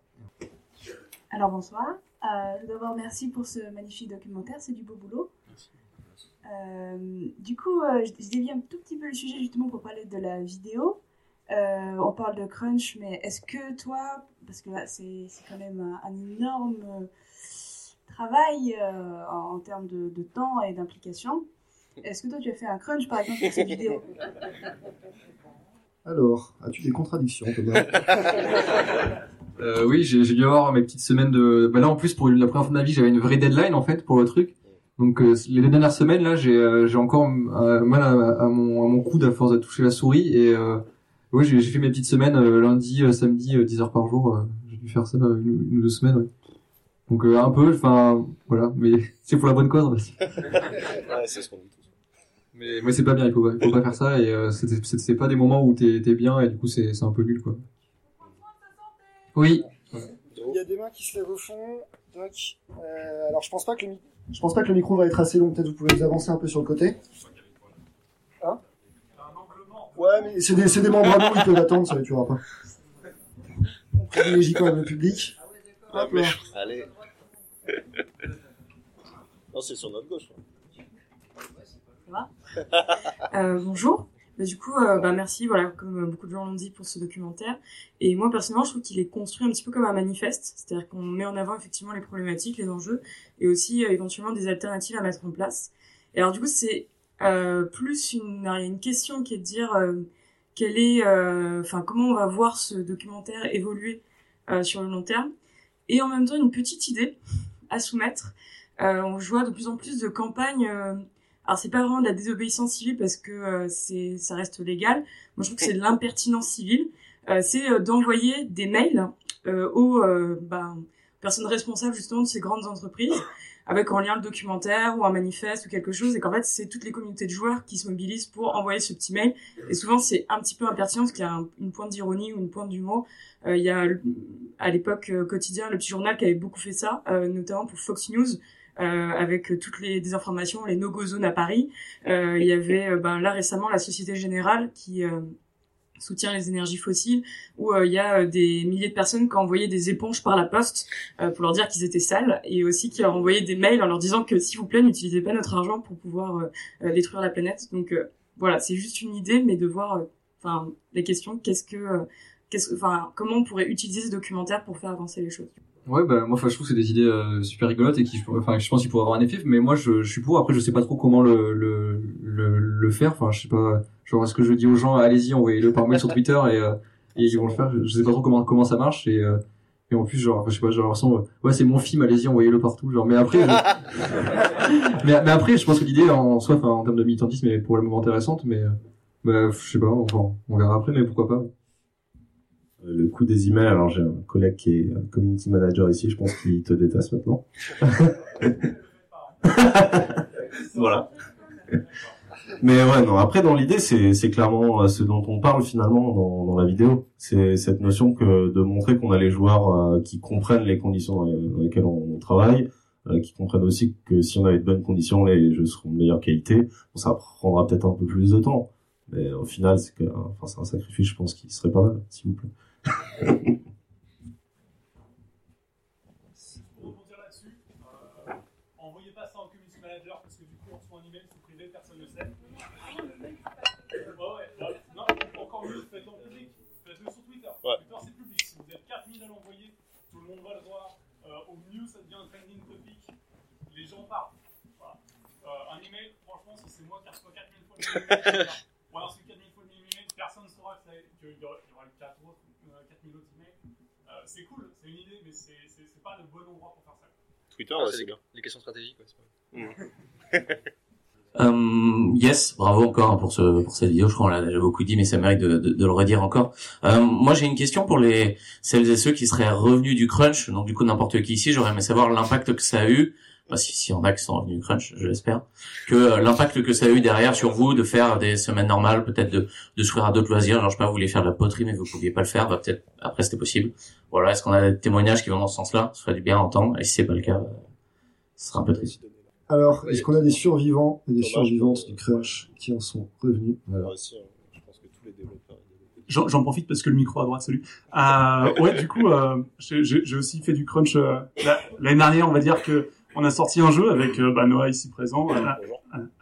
Alors bonsoir. Euh, D'abord, merci pour ce magnifique documentaire, c'est du beau boulot. Euh, du coup, euh, je, je dévie un tout petit peu le sujet justement pour parler de la vidéo. Euh, on parle de crunch, mais est-ce que toi, parce que là c'est quand même un, un énorme euh, travail euh, en, en termes de, de temps et d'implication, est-ce que toi tu as fait un crunch par exemple pour cette vidéo Alors, as-tu des contradictions, Thomas? Euh, oui, j'ai dû avoir mes petites semaines de. Bah là, en plus, pour la première fois de ma vie, j'avais une vraie deadline en fait pour le truc. Donc euh, les deux dernières semaines là, j'ai euh, j'ai encore euh, mal à, à mon à mon coude à force de toucher la souris et euh, oui, j'ai fait mes petites semaines euh, lundi, euh, samedi, euh, 10 heures par jour. euh, j'ai dû faire ça euh, une, une ou deux semaines. Ouais. Donc euh, un peu, enfin voilà, mais c'est pour la bonne cause. En fait. ouais, c'est ce qu'on dit tous. Mais mais c'est pas bien, il faut il faut pas faire ça et euh, c'est pas des moments où t'es bien et du coup c'est un peu nul quoi. Oui. Il y a des mains qui se lèvent au fond. Euh, alors, je pense pas que le je pense pas que le micro va être assez long. Peut-être vous pouvez vous avancer un peu sur le côté. Hein Ouais, mais c'est des, c'est des membres à nous, ils peuvent attendre, ça tu vois pas. On privilégie quand même le public. Hop là. Allez. non, c'est sur notre gauche. Ça va Euh, bonjour. Bah, du coup, euh, bah, merci, voilà, comme euh, beaucoup de gens l'ont dit pour ce documentaire. Et moi, personnellement, je trouve qu'il est construit un petit peu comme un manifeste. C'est-à-dire qu'on met en avant effectivement les problématiques, les enjeux, et aussi euh, éventuellement des alternatives à mettre en place. Et alors, du coup, c'est euh, plus une, une question qui est de dire euh, quelle est, euh, enfin, comment on va voir ce documentaire évoluer euh, sur le long terme. Et en même temps, une petite idée à soumettre. Euh, on voit de plus en plus de campagnes. euh, alors c'est pas vraiment de la désobéissance civile parce que euh, c'est ça reste légal. Moi je trouve que c'est de l'impertinence civile. Euh, c'est euh, d'envoyer des mails euh, aux euh, ben, personnes responsables justement de ces grandes entreprises avec en lien le documentaire ou un manifeste ou quelque chose et qu'en fait c'est toutes les communautés de joueurs qui se mobilisent pour envoyer ce petit mail et souvent c'est un petit peu impertinent parce qu'il y a un- une pointe d'ironie ou une pointe d'humour Euh, il y a à l'époque euh, quotidien le petit journal qui avait beaucoup fait ça euh, notamment pour Fox News euh, avec toutes les désinformations, les no-go zones à Paris. Euh, il y avait euh, ben, là récemment la Société Générale qui soutient les énergies fossiles, où euh, il y a euh, des milliers de personnes qui ont envoyé des éponges par la poste euh, pour leur dire qu'ils étaient sales, et aussi qui ont envoyé des mails en leur disant que s'il vous plaît n'utilisez pas notre argent pour pouvoir détruire la planète. Donc voilà, c'est juste une idée, mais de voir, enfin, les questions, qu'est-ce que, qu'est-ce, enfin, comment on pourrait utiliser ce documentaire pour faire avancer les choses. Ouais, bah moi, je trouve que c'est des idées super rigolotes et qui, enfin, je pense qu'il pourrait avoir un effet. Mais moi, je, je suis pour. Après, je sais pas trop comment le le le, le faire. Enfin, je sais pas. Genre, est-ce que je dis aux gens, allez-y, envoyez-le par mail sur Twitter et euh, et ils vont le faire. Je, je sais pas trop comment comment ça marche et euh, et en plus, genre, enfin, je sais pas, j'ai l'impression, euh, ouais, c'est mon film, allez-y, envoyez-le partout. Genre, mais après, je- mais mais après, je pense que l'idée en soi, enfin, en termes de militantisme, est probablement intéressante. Mais euh, Bah, je sais pas, enfin, on verra après, mais pourquoi pas. Euh, Le coup des emails, alors j'ai un collègue qui est community manager ici, je pense qu'il te déteste maintenant. voilà. Mais ouais, non. Après, dans l'idée, c'est c'est clairement euh, ce dont on parle finalement dans, dans la vidéo. C'est cette notion que de montrer qu'on a les joueurs euh, qui comprennent les conditions dans les- dans lesquelles on, travaille, euh, qui comprennent aussi que si on avait de bonnes conditions, les jeux seront de meilleure qualité. Bon, ça prendra peut-être un peu plus de temps, mais au final, c'est que, enfin, c'est un sacrifice, je pense, qui serait pas mal, s'il vous plaît. Pour rebondir là-dessus, euh, envoyez pas ça au community manager parce que du coup on reçoit un email, c'est privé, personne ne sait. Ouais, ouais, ouais. non, encore mieux, faites-le en public. Faites-le sur Twitter. Twitter c'est public. Si vous êtes 4000 à l'envoyer, tout le monde va le voir. Euh, au mieux, ça devient un trending topic. Les gens parlent. Voilà. Euh, un email, franchement, si c'est moi qui reçois 4000 fois le même email, ou alors c'est 4000 fois le même email, personne ne saura qu'il y aura il y aura 4 autres, euh, 4000 autres emails. Euh, c'est cool, c'est une idée, mais c'est pas le bon endroit pour faire ça. Twitter, Ah, ouais, c'est bien. des questions stratégiques, ouais, c'est Euh, yes, bravo encore pour ce pour cette vidéo. Je crois qu'on l'a déjà beaucoup dit, mais ça mérite de, de, de le redire encore. Euh, moi, j'ai une question pour les celles et ceux qui seraient revenus du crunch. Donc, du coup, n'importe qui ici, j'aurais aimé savoir l'impact que ça a eu. Bah, si, si en a qui sont revenus du crunch, je l'espère. Que euh, l'impact que ça a eu derrière sur vous de faire des semaines normales, peut-être de de s'ouvrir à d'autres loisirs. Genre, je sais pas, vous vouliez faire de la poterie, mais vous pouviez pas le faire. Bah, peut-être après c'était possible. Voilà, est-ce qu'on a des témoignages qui vont dans ce sens-là? Ce serait du bien à entendre. Et si c'est pas le cas, ce sera un peu triste. Alors, est-ce qu'on a des survivants et des survivantes du crash qui en sont revenus? Voilà. Je pense que tous les développeurs. J'en profite parce que le micro à droite, celui. Euh, ouais, du coup, euh, j'ai j'ai- j'ai aussi fait du crunch euh, la- l'année dernière. On va dire que on a sorti un jeu avec euh, bah, Noah ici présent,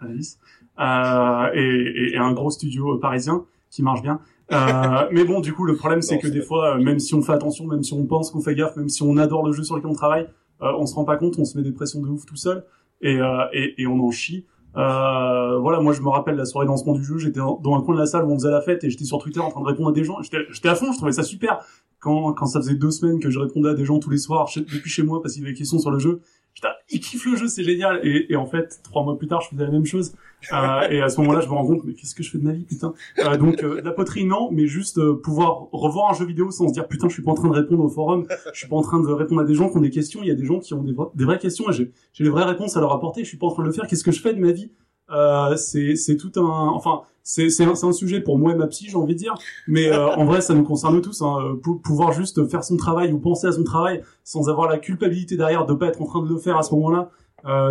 Alice, euh, et, et- et un gros studio parisien qui marche bien. Euh, mais bon, du coup, le problème c'est que des fois, euh, même si on fait attention, même si on pense qu'on fait gaffe, même si on adore le jeu sur lequel on travaille, euh, on se rend pas compte, on se met des pressions de ouf tout seul et, euh, et, et on en chie. Euh, voilà, moi je me rappelle la soirée de lancement du jeu, j'étais dans un coin de la salle où on faisait la fête et j'étais sur Twitter en train de répondre à des gens. J'étais à fond, je trouvais ça super. Quand, quand ça faisait deux semaines que je répondais à des gens tous les soirs depuis chez moi parce qu'il y avait des questions sur le jeu, j'étais ils kiffent le jeu, c'est génial. Et, et en fait, trois mois plus tard, je faisais la même chose. Euh, et à ce moment-là, je me rends compte, mais qu'est-ce que je fais de ma vie, putain. Euh, donc euh, la poterie non, mais juste euh, pouvoir revoir un jeu vidéo sans se dire putain, je suis pas en train de répondre au forum, je suis pas en train de répondre à des gens qui ont des questions. Il y a des gens qui ont des, vra- des vraies questions et j'ai les vraies réponses à leur apporter. Je suis pas en train de le faire. Qu'est-ce que je fais de ma vie euh, c'est tout un enfin c'est un, un sujet pour moi et ma psy j'ai envie de dire mais euh, en vrai ça nous concerne tous hein, pou- pouvoir juste faire son travail ou penser à son travail sans avoir la culpabilité derrière de pas être en train de le faire à ce moment-là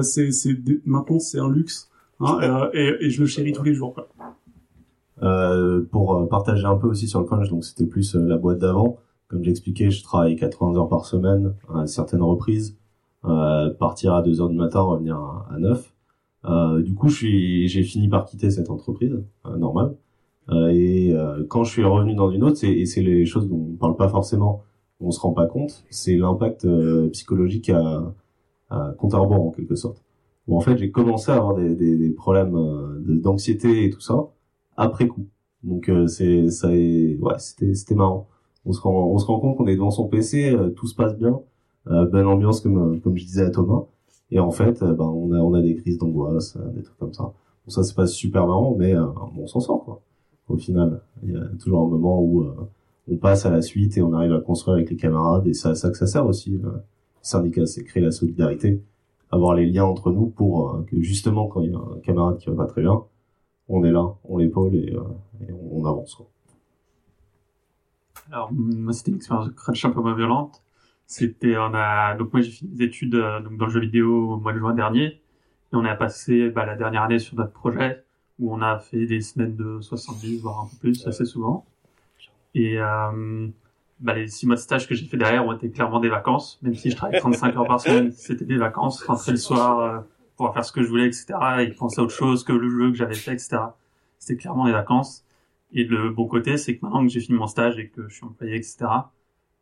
c'est maintenant c'est un luxe hein, euh, et, et je le chéris tous les jours quoi. Euh, pour euh, partager un peu aussi sur le crunch, donc c'était plus euh, la boîte d'avant. Comme j'expliquais, je travaille 80 heures par semaine à certaines reprises. Euh, partir à 2 heures du matin, revenir à, à 9. Euh, du coup, j'ai fini par quitter cette entreprise, normal. Euh, et quand je suis revenu dans une autre, et c'est les choses dont on parle pas forcément, on se rend pas compte, c'est l'impact psychologique à, à compte à rebours en quelque sorte. Où en fait, j'ai commencé à avoir des, des, des problèmes euh, d'anxiété et tout ça après coup. Donc euh, c'est ça est ouais, c'était c'était marrant. On se rend on se rend compte qu'on est devant son PC, euh, tout se passe bien, euh, bonne ambiance comme euh, comme je disais à Thomas. Et en fait, euh, ben on a on a des crises d'angoisse, des trucs comme ça. Bon, ça c'est pas super marrant, mais on s'en sort quoi. Au final, il y a toujours un moment où on passe à la suite et on arrive à construire avec les camarades et c'est ça que ça sert aussi. le syndicat, c'est créer la solidarité, avoir les liens entre nous pour euh, que justement quand il y a un camarade qui va pas très bien, on est là, on l'épaule et, euh, et on, on avance. Quoi. Alors, moi, c'était une expérience de crunch un peu moins violente. C'était, on a, donc moi, j'ai fini des études euh, donc dans le jeu vidéo au mois de juin dernier. Et on a passé bah, la dernière année sur notre projet où on a fait des semaines de 70, voire un peu plus, assez souvent. Et euh, bah, les six mois de stage que j'ai fait derrière ont été clairement des vacances, même si je travaille 35 heures par semaine, c'était des vacances, rentrer le soir, euh, pouvoir faire ce que je voulais, etc. Et penser à autre chose que le jeu que j'avais fait, etc. C'était clairement des vacances. Et le bon côté, c'est que maintenant que j'ai fini mon stage et que je suis employé, etc.,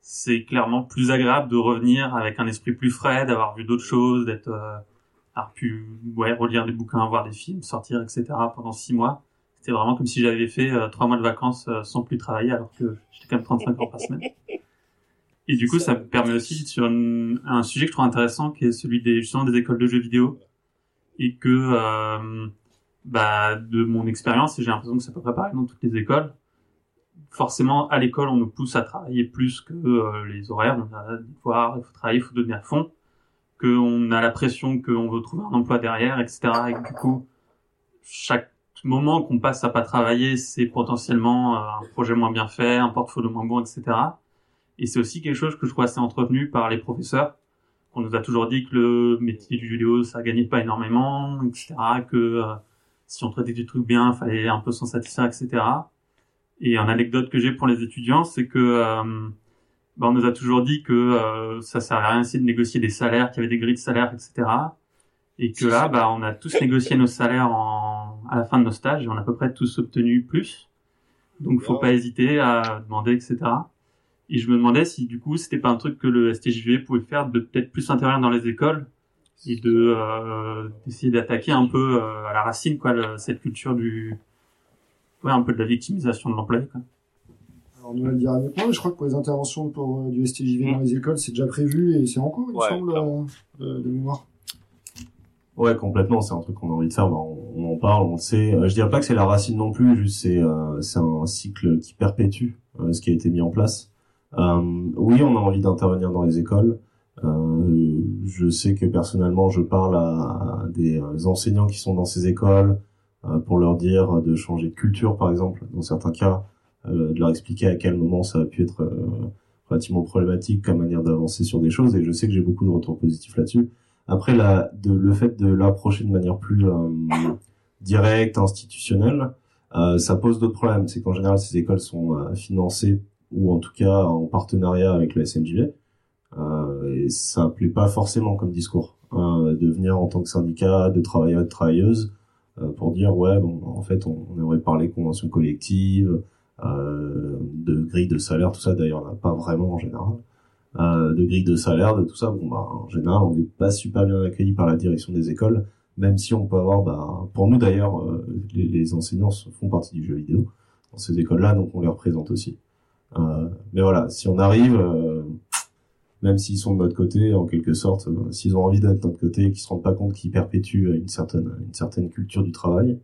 c'est clairement plus agréable de revenir avec un esprit plus frais, d'avoir vu d'autres choses, d'être, euh, pu, ouais, relire des bouquins, voir des films, sortir, etc. pendant six mois. C'était vraiment comme si j'avais fait euh, trois mois de vacances euh, sans plus travailler, alors que j'étais quand même 35 heures par semaine. Et du coup, ça me permet aussi sur une- un sujet que je trouve intéressant, qui est celui des justement des écoles de jeux vidéo, et que euh, bah, de mon expérience, et j'ai l'impression que c'est à peu près pareil dans toutes les écoles, forcément, à l'école, on nous pousse à travailler plus que euh, les horaires. On a des devoirs, il faut travailler, il faut donner à fond. Qu'on a la pression qu'on veut trouver un emploi derrière, etc. Et que, du coup, chaque moment qu'on passe à pas travailler, c'est potentiellement euh, un projet moins bien fait, un portfolio moins bon, etc. Et c'est aussi quelque chose que je trouve assez entretenu par les professeurs. On nous a toujours dit que le métier du vidéo, ça gagnait pas énormément, etc. Que euh, si on traitait du truc bien, fallait un peu s'en satisfaire, etc. Et une anecdote que j'ai pour les étudiants, c'est que euh, bah, on nous a toujours dit que euh, ça servait à rien de négocier des salaires, qu'il y avait des grilles de salaires, etc. Et que là, bah, on a tous négocié nos salaires en, à la fin de nos stages et on a à peu près tous obtenu plus. Donc, faut pas hésiter à demander, etc. Et je me demandais si du coup, c'était pas un truc que le STJV pouvait faire de peut-être plus intervenir dans les écoles et de euh, d'essayer d'attaquer un peu euh, à la racine quoi le- cette culture du ouais un peu de la victimisation de l'employé quoi. Alors, nous, mieux que moi, mais je crois que pour les interventions pour, euh, du STJV dans les écoles, c'est déjà prévu et c'est en cours, il Ouais, me semble, euh, de, de mémoire. Ouais, complètement. C'est un truc qu'on a envie de faire. Bah, on, en parle, on le sait. Euh, je dirais pas que c'est la racine non plus. Juste, c'est euh, c'est un cycle qui perpétue euh, ce qui a été mis en place. Euh, oui, on a envie d'intervenir dans les écoles. Je sais que personnellement, je parle à, à des enseignants qui sont dans ces écoles pour leur dire de changer de culture, par exemple. Dans certains cas, de leur expliquer à quel moment ça a pu être relativement problématique comme manière d'avancer sur des choses. Et je sais que j'ai beaucoup de retours positifs là-dessus. Après, le fait de l'approcher de manière plus euh, directe, institutionnelle, euh, ça pose d'autres problèmes. C'est qu'en général, ces écoles sont euh, financées ou en tout cas en partenariat avec le SNJV. Et ça plaît pas forcément comme discours euh, de venir en tant que syndicat de travailleurs et de travailleuses euh, pour dire ouais bon en fait on, on aimerait parler convention collective de grille de salaire tout ça d'ailleurs on n'a pas vraiment en général euh, de grille de salaire de tout ça bon bah en général on n'est pas super bien accueilli par la direction des écoles même si on peut avoir bah pour nous d'ailleurs euh, les, les enseignants font partie du jeu vidéo dans ces écoles là donc on les représente aussi euh, mais voilà si on arrive euh, même s'ils sont de notre côté, en quelque sorte, euh, s'ils ont envie d'être de notre côté et qu'ils se rendent pas compte qu'ils perpétuent une certaine, une certaine culture du travail,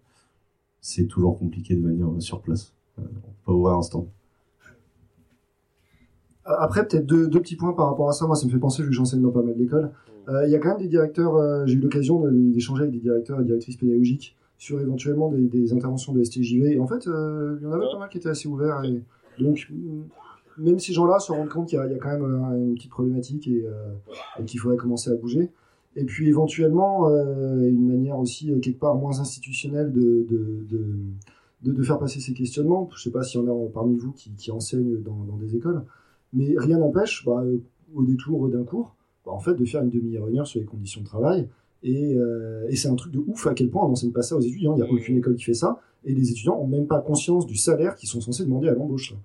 c'est toujours compliqué de venir sur place. Euh, on peut ouvrir un stand. Euh, Après, peut-être deux, deux petits points par rapport à ça. Moi, ça me fait penser, vu que j'enseigne dans pas mal d'écoles. Euh, Il y a quand même des directeurs, euh, j'ai eu l'occasion d'échanger avec des directeurs et directrices pédagogiques sur éventuellement des, des interventions de STJV. Et en fait, euh, il y en avait pas mal qui étaient assez ouverts. Et donc, mm, même ces gens-là se rendent compte qu'il y, a- il y a quand même une petite problématique et, et qu'il faudrait commencer à bouger. Et puis éventuellement, une manière aussi quelque part moins institutionnelle de, de, de, de, de faire passer ces questionnements. Je sais pas s'il y en a parmi vous qui, qui enseignent dans, dans des écoles, mais rien n'empêche, bah, euh, au détour d'un cours, bah, en fait, de faire une demi-heure, une heure sur les conditions de travail. Et, euh, et c'est un truc de ouf à quel point on n'enseigne pas ça aux étudiants. Il n'y a aucune école qui fait ça. Et les étudiants ont même pas conscience du salaire qu'ils sont censés demander à l'embauche.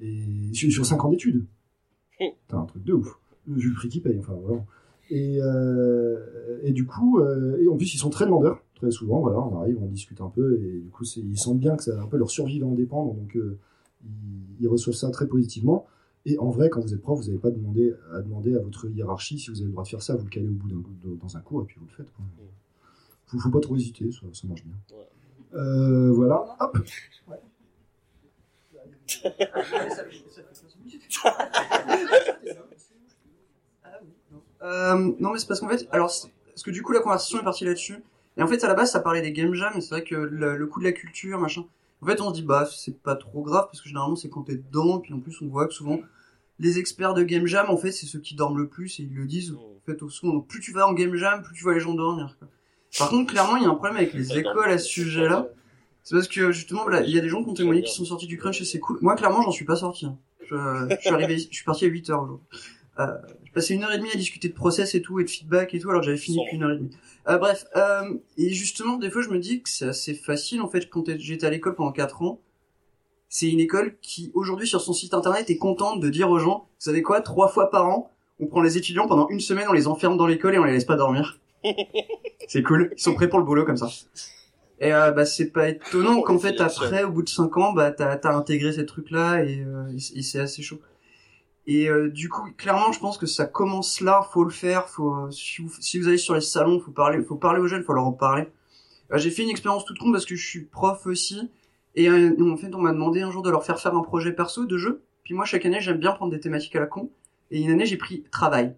Et sur, sur 5 ans d'études. C'est un truc de ouf. Vu le prix qu'ils payent, enfin voilà. Et, euh, et du coup, euh, et en plus, ils sont très demandeurs, très souvent. Voilà, on arrive, on discute un peu, et du coup, ils sentent bien que c'est un peu leur survie va en dépendre, donc ils, ils reçoivent ça très positivement. Et en vrai, quand vous êtes prof, vous n'avez pas demandé, à demander à votre hiérarchie si vous avez le droit de faire ça, vous le calez au bout d'un de- dans un cours et puis vous le faites. Quoi. Faut, faut pas trop hésiter, ça, ça marche bien. Euh, voilà, hop. Euh, non, mais c'est parce qu'en fait, alors, parce que du coup, la conversation est partie là-dessus. Et en fait, à la base, ça parlait des game jams, et c'est vrai que le, le coup de la culture, machin. En fait, on se dit, bah, c'est pas trop grave, parce que généralement, c'est quand t'es dedans, puis en plus, on voit que souvent, les experts de game jam, en fait, c'est ceux qui dorment le plus, et ils le disent, en fait, au souvent, donc, plus tu vas en game jam, plus tu vois les gens dormir, quoi. Par contre, clairement, il y a un problème avec les écoles à ce sujet-là. C'est parce que, justement, il y a des gens qui ont témoigné qui sont sortis du crunch, et c'est cool. Moi, clairement, j'en suis pas sorti. hein. Je, je suis arrivé, je suis parti à 8 heures aujourd'hui. Euh, j'ai passé une heure et demie à discuter de process et tout, et de feedback et tout, alors que j'avais fini depuis une heure et demie. Euh, bref, euh, et justement, des fois, je me dis que c'est assez facile, en fait, quand j'étais à l'école pendant 4 ans, c'est une école qui, aujourd'hui, sur son site internet, est contente de dire aux gens, vous savez quoi, trois fois par an, on prend les étudiants pendant une semaine, on les enferme dans l'école et on les laisse pas dormir. C'est cool, ils sont prêts pour le boulot comme ça. Et euh, bah c'est pas étonnant qu'en fait après au bout de 5 ans bah t'as as intégré ces trucs là et, euh, et- c'est assez chaud. Et euh, du coup clairement je pense que ça commence là, faut le faire, faut euh, si vous, si vous allez sur les salons, faut parler, faut parler aux jeunes, faut leur en parler. Euh, j'ai fait une expérience toute con parce que je suis prof aussi. Et euh, en fait, on m'a demandé un jour de leur faire faire un projet perso de jeu. Puis moi, chaque année, j'aime bien prendre des thématiques à la con. Et une année, j'ai pris travail.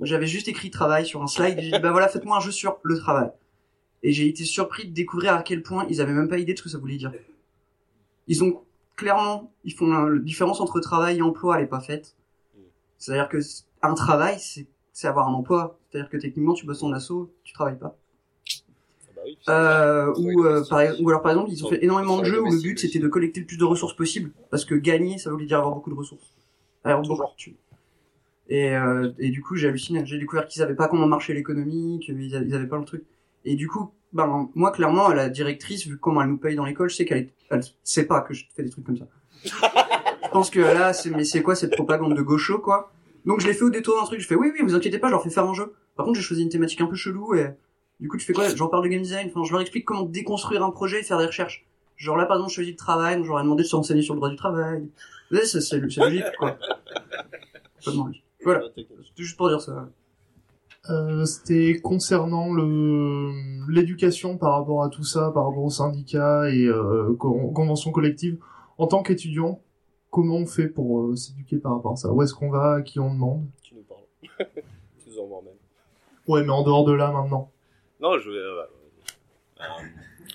J'avais juste écrit travail sur un slide j'ai dit, bah voilà, faites-moi un jeu sur le travail. Et j'ai été surpris de découvrir à quel point ils avaient même pas idée de ce que ça voulait dire. Ils ont clairement, ils font la différence entre travail et emploi, elle est pas faite. C'est-à-dire que un travail, c'est avoir un emploi. C'est-à-dire que techniquement, tu bosses en asso, tu travailles pas. Euh, ou, euh, par, ou alors par exemple ils ont fait énormément de jeux où le but c'était de collecter le plus de ressources possible parce que gagner ça voulait dire avoir beaucoup de ressources. Alors beaucoup de et, euh, et du coup j'ai halluciné. J'ai découvert qu'ils savaient pas comment marchait l'économie qu'ils avaient, pas le truc et du coup ben moi clairement la directrice vu comment elle nous paye dans l'école je sais qu'elle est- elle sait pas que je fais des trucs comme ça. Je pense que là c'est mais c'est quoi cette propagande de gaucho quoi? Donc je l'ai fait au détour d'un truc. Je fais oui oui vous inquiétez pas je leur fais faire un jeu. Par contre j'ai choisi une thématique un peu chelou et du coup, tu fais quoi? J'en parle de game design. Enfin, je leur explique comment déconstruire un projet et faire des recherches. Genre là, par exemple, je choisis le travail. donc J'aurais demandé de se renseigner sur le droit du travail. Ouais, C'est c'est- logique, quoi. Complètement logique. Voilà. C'était juste pour dire ça. Euh, c'était concernant le l'éducation par rapport à tout ça, par rapport aux syndicats et euh, con- conventions collectives. En tant qu'étudiant, comment on fait pour euh, s'éduquer par rapport à ça? Où est-ce qu'on va? À qui on demande? Tu nous parles. tu nous envoies même. Ouais, mais en dehors de là maintenant. Non, je vais. euh,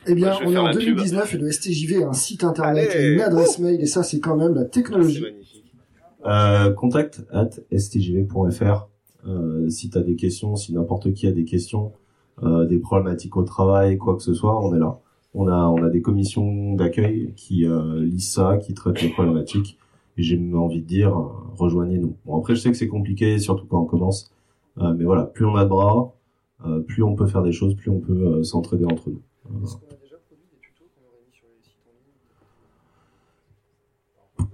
Eh bien, on est en la pub. 2019 et le STJV a un site internet Allez. et une adresse mail et ça, c'est quand même la technologie. Euh, contact at stjv.fr euh, si t'as des questions, si n'importe qui a des questions, euh, des problématiques au travail, quoi que ce soit, on est là. On a on a des commissions d'accueil qui euh, lisent ça, qui traitent les problématiques. Et j'ai envie de dire, euh, rejoignez-nous. Bon après je sais que c'est compliqué, surtout quand on commence, Euh, mais voilà, plus on a de bras, euh, plus on peut faire des choses, plus on peut euh, s'entraider entre nous. Euh,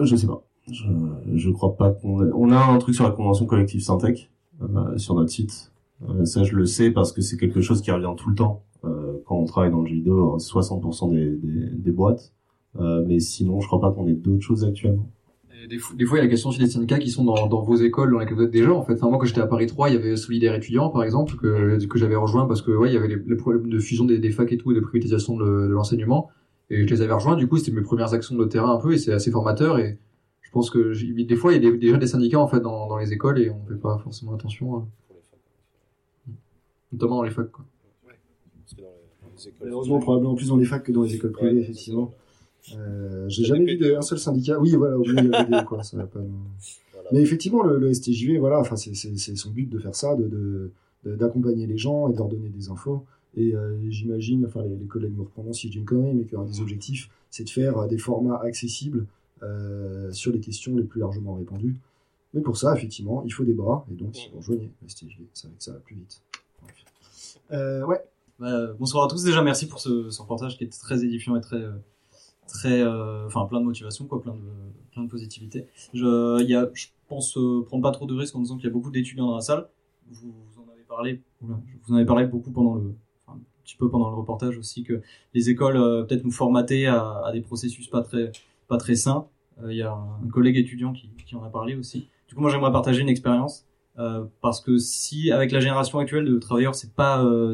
Je sais pas. Je, je crois pas qu'on ait- on a un truc sur la convention collective Syntec euh, sur notre site. Euh, ça, je le sais parce que c'est quelque chose qui revient tout le temps euh, quand on travaille dans le jeu vidéo. 60% des, des, des boîtes. Euh, mais sinon, je crois pas qu'on ait d'autres choses actuellement. Des, fois- des fois, il y a la question aussi des syndicats qui sont dans, dans vos écoles dans lesquelles vous êtes déjà. En fait, enfin, moi, quand j'étais à Paris 3, il y avait Solidaire étudiant, par exemple, que, que j'avais rejoint parce que ouais, il y avait les, les problèmes de fusion des, des facs et tout, et de privatisation de, de l'enseignement. Et je les avais rejoints. Du coup, c'était mes premières actions de terrain un peu, et c'est assez formateur. Et je pense que des fois, il y a des- déjà des syndicats en fait dans, dans les écoles, et on fait pas forcément attention, hein. notamment dans les facs. Quoi. Parce que dans les, dans les écoles. Malheureusement, probablement plus dans les facs que dans les écoles privées, effectivement. Euh, j'ai jamais vu de- un seul syndicat. Oui, voilà, au moins, il y avait des, quoi, ça. Mais effectivement, le, le STJV, voilà, enfin, c'est, son but de faire ça, de, de, de- d'accompagner les gens et de leur donner des infos. Et euh, j'imagine, enfin, les, les collègues me reprendront si je dis une connerie, mais qu'un des objectifs, c'est de faire euh, des formats accessibles euh, sur les questions les plus largement répandues. Mais pour ça, effectivement, il faut des bras, et donc, si vous rejoignez le STJV, c'est vrai que ça va plus vite. Euh, ouais. Bah, bonsoir à tous. Déjà, merci pour ce, ce reportage qui est très édifiant et très, euh, très, euh, enfin, plein de motivation, quoi, plein de, plein de positivité. Je, y a, je pense euh, prendre pas trop de risques en disant qu'il y a beaucoup d'étudiants dans la salle. Vous, en avez parlé, vous en avez parlé beaucoup pendant le, un petit peu pendant le reportage aussi que les écoles euh, peut-être nous formater à, à des processus pas très, pas très sains. Il y a un, un collègue étudiant qui, qui en a parlé aussi. Du coup, moi, j'aimerais partager une expérience. Euh, parce que si avec la génération actuelle de travailleurs c'est pas euh,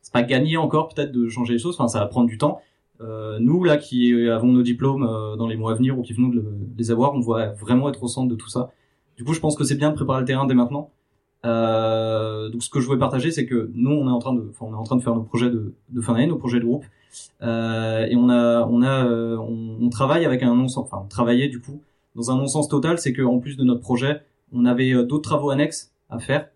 c'est pas gagné encore peut-être de changer les choses enfin ça va prendre du temps euh, nous là qui avons nos diplômes euh, dans les mois à venir ou qui venons de le- les avoir on va vraiment être au centre de tout ça. Du coup je pense que c'est bien de préparer le terrain dès maintenant. Euh, donc ce que je voulais partager c'est que nous on est en train de on est en train de faire nos projets de, fin d'année nos projets de groupe. Euh, et on a on a euh, on, on travaille avec un non sens enfin on travaillait du coup dans un non sens total c'est que en plus de notre projet on avait euh, d'autres travaux annexes à faire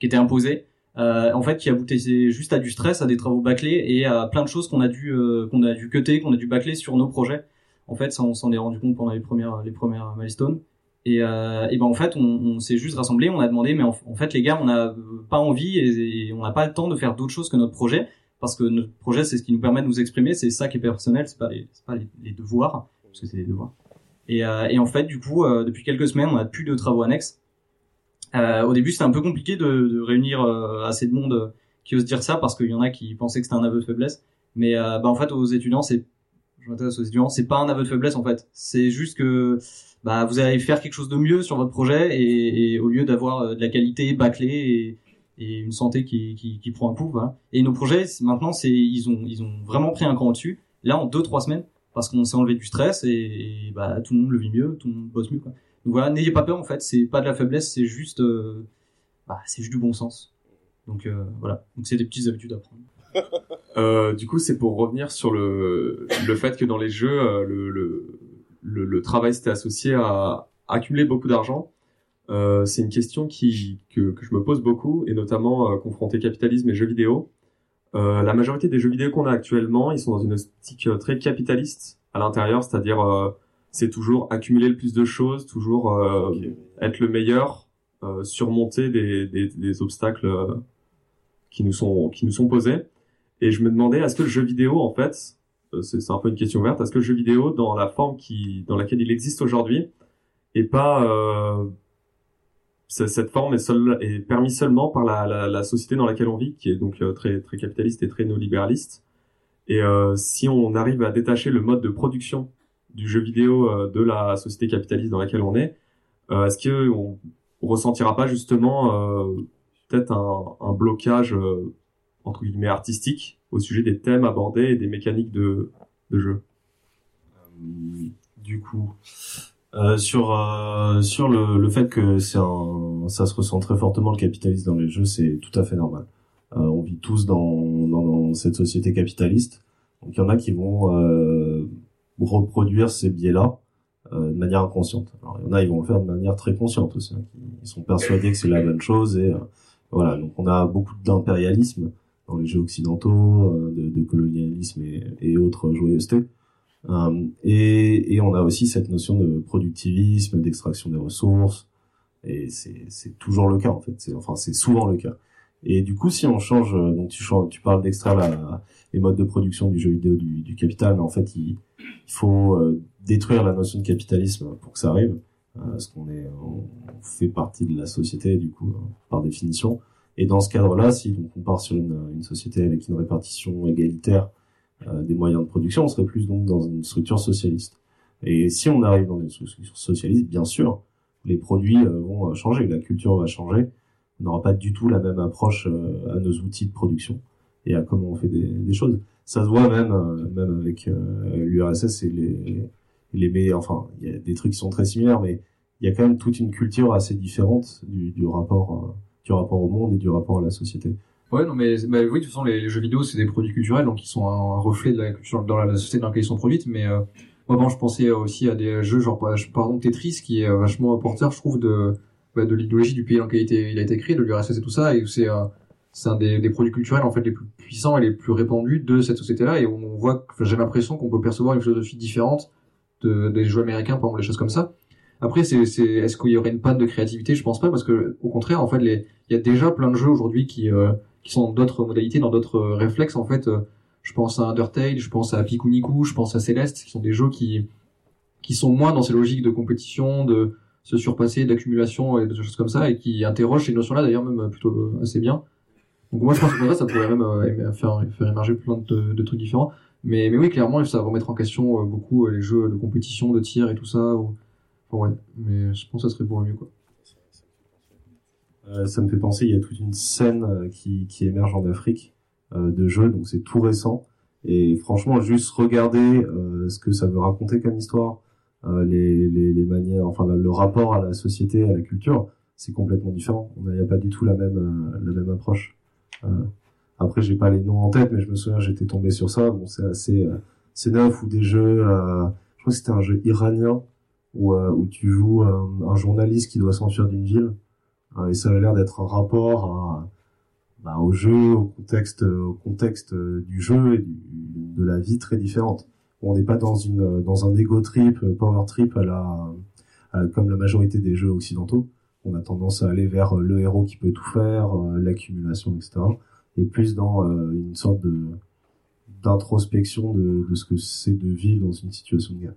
qui étaient imposés euh, en fait qui aboutissaient juste à du stress à des travaux bâclés et à plein de choses qu'on a dû euh, qu'on a dû cutter qu'on a dû bâcler sur nos projets. En fait ça on s'en est rendu compte pendant les premières les premières milestones. Et, euh, et ben en fait on, s'est juste rassemblé on a demandé mais en, fait les gars on n'a pas envie et, on n'a pas le temps de faire d'autres choses que notre projet parce que notre projet c'est ce qui nous permet de nous exprimer c'est ça qui est personnel c'est pas les c'est pas les, les devoirs parce que c'est des devoirs. Et, euh, et en fait, du coup, euh, depuis quelques semaines, on a plus de travaux annexes. Euh, au début, c'était un peu compliqué de, de réunir euh, assez de monde euh, qui ose dire ça parce qu'il y en a qui pensaient que c'était un aveu de faiblesse. Mais bah, en fait, aux étudiants, c'est je m'intéresse aux étudiants, c'est pas un aveu de faiblesse en fait. C'est juste que bah, vous allez faire quelque chose de mieux sur votre projet et, et au lieu d'avoir de la qualité bâclée et une santé qui, qui, qui prend un coup. Voilà. Et nos projets, maintenant, c'est ils ont ils ont vraiment pris un cran au-dessus. Là, en deux trois semaines, parce qu'on s'est enlevé du stress et, et, bah tout le monde le vit mieux, tout le monde bosse mieux. Quoi. Donc voilà, n'ayez pas peur en fait, c'est pas de la faiblesse, c'est juste euh, bah, c'est juste du bon sens. Donc euh, voilà, donc c'est des petites habitudes à prendre. Euh, du coup, c'est pour revenir sur le, fait que dans les jeux, le, travail s'était associé à accumuler beaucoup d'argent. C'est une question qui, que, je me pose beaucoup, et notamment confronté capitalisme et jeux vidéo. La majorité des jeux vidéo qu'on a actuellement, ils sont dans une optique très capitaliste à l'intérieur, c'est-à-dire c'est toujours accumuler le plus de choses, toujours euh, être le meilleur, euh, surmonter des, des, des obstacles euh, qui nous sont qui nous sont posés. Et je me demandais, est-ce que le jeu vidéo, en fait, c'est un peu une question ouverte, est-ce que le jeu vidéo, dans la forme qui, dans laquelle il existe aujourd'hui, est pas, cette forme est, seule, est permise seulement par la, la, la société dans laquelle on vit, qui est donc très, très capitaliste et très néolibéraliste. Et si on arrive à détacher le mode de production du jeu vidéo euh, de la société capitaliste dans laquelle on est, euh, est-ce que on, ressentira pas justement euh, peut-être un, blocage entre guillemets artistique au sujet des thèmes abordés et des mécaniques de, jeu? Du coup sur sur le, le fait que un ça se ressent très fortement le capitalisme dans les jeux c'est tout à fait normal. On vit tous dans, dans cette société capitaliste. Donc il y en a qui vont reproduire ces biais là de manière inconsciente alors il y en a ils vont le faire de manière très consciente aussi hein, ils sont persuadés que c'est la bonne chose et euh, voilà donc on a beaucoup d'impérialisme dans les jeux occidentaux euh, de, de colonialisme et, et autres joyeusetés euh, et, et on a aussi cette notion de productivisme, d'extraction des ressources, et c'est toujours le cas en fait. Enfin c'est souvent le cas. Et du coup, si on change, euh, donc tu parles d'extraire les modes de production du jeu vidéo du, capital, mais en fait il, faut euh, détruire la notion de capitalisme pour que ça arrive, euh, parce qu'on est on fait partie de la société du coup euh, par définition. Et dans ce cadre-là, si donc on part sur une, société avec une répartition égalitaire des moyens de production, on serait plus donc dans une structure socialiste. Et si on arrive dans une structure socialiste, bien sûr, les produits vont changer, la culture va changer. N'aura pas du tout la même approche euh, à nos outils de production et à comment on fait des, choses. Ça se voit même euh, même avec euh, l'URSS et les les. Enfin, il y a des trucs qui sont très similaires, mais il y a quand même toute une culture assez différente du, du rapport du rapport au monde et du rapport à la société. Ouais, non, mais bah, oui, de toute façon, les, jeux vidéo, c'est des produits culturels, donc ils sont un, reflet de la culture dans la, société dans laquelle ils sont produits. Mais euh, moi, bon, je pensais aussi à des jeux genre, par Tetris, qui est vachement porteur, je trouve, de bah, de l'idéologie du pays dans lequel il a été, créé, de l'URSS et tout ça, et c'est euh, c'est un des, produits culturels en fait les plus puissants et les plus répandus de cette société-là, et on voit, j'ai l'impression qu'on peut percevoir une philosophie différente de, des jeux américains, par exemple, des choses comme ça. Après, c'est, c'est, est-ce qu'il y aurait une panne de créativité? Je pense pas, parce que au contraire, en fait, il y a déjà plein de jeux aujourd'hui qui, euh, qui sont dans d'autres modalités, dans d'autres euh, réflexes. En fait, je pense à Undertale, je pense à Pikuniku, je pense à Celeste, qui sont des jeux qui, qui sont moins dans ces logiques de compétition, de se surpasser, d'accumulation et de choses comme ça, et qui interrogent ces notions-là d'ailleurs même euh, plutôt euh, assez bien. Donc moi, je pense que ça, pourrait même euh, faire, émerger plein de, trucs différents. Mais, oui, clairement, ça va remettre en question beaucoup les jeux de compétition, de tir et tout ça. Ou... Enfin, ouais, mais je pense que ça serait pour le mieux, quoi. Ça me fait penser, il y a toute une scène qui, émerge en Afrique de jeux, donc c'est tout récent. Et franchement, juste regarder ce que ça veut raconter comme histoire, les, les, les manières, enfin le, rapport à la société, à la culture, c'est complètement différent. On n'y a pas du tout la même euh, la même approche. Euh, après, j'ai pas les noms en tête, mais je me souviens, j'étais tombé sur ça. Bon, c'est assez euh, c'est neuf ou des jeux. euh, je crois que c'était un jeu iranien où euh, où tu joues euh, un journaliste qui doit s'enfuir d'une ville. Euh, et ça a l'air d'être un rapport à, bah, au jeu, au contexte, au contexte euh, du jeu et de la vie très différente. On n'est pas dans une dans un ego trip, euh, power trip comme la majorité des jeux occidentaux. On a tendance à aller vers euh, le héros qui peut tout faire, euh, l'accumulation, etc. Et plus dans une sorte de d'introspection de, ce que c'est de vivre dans une situation de guerre.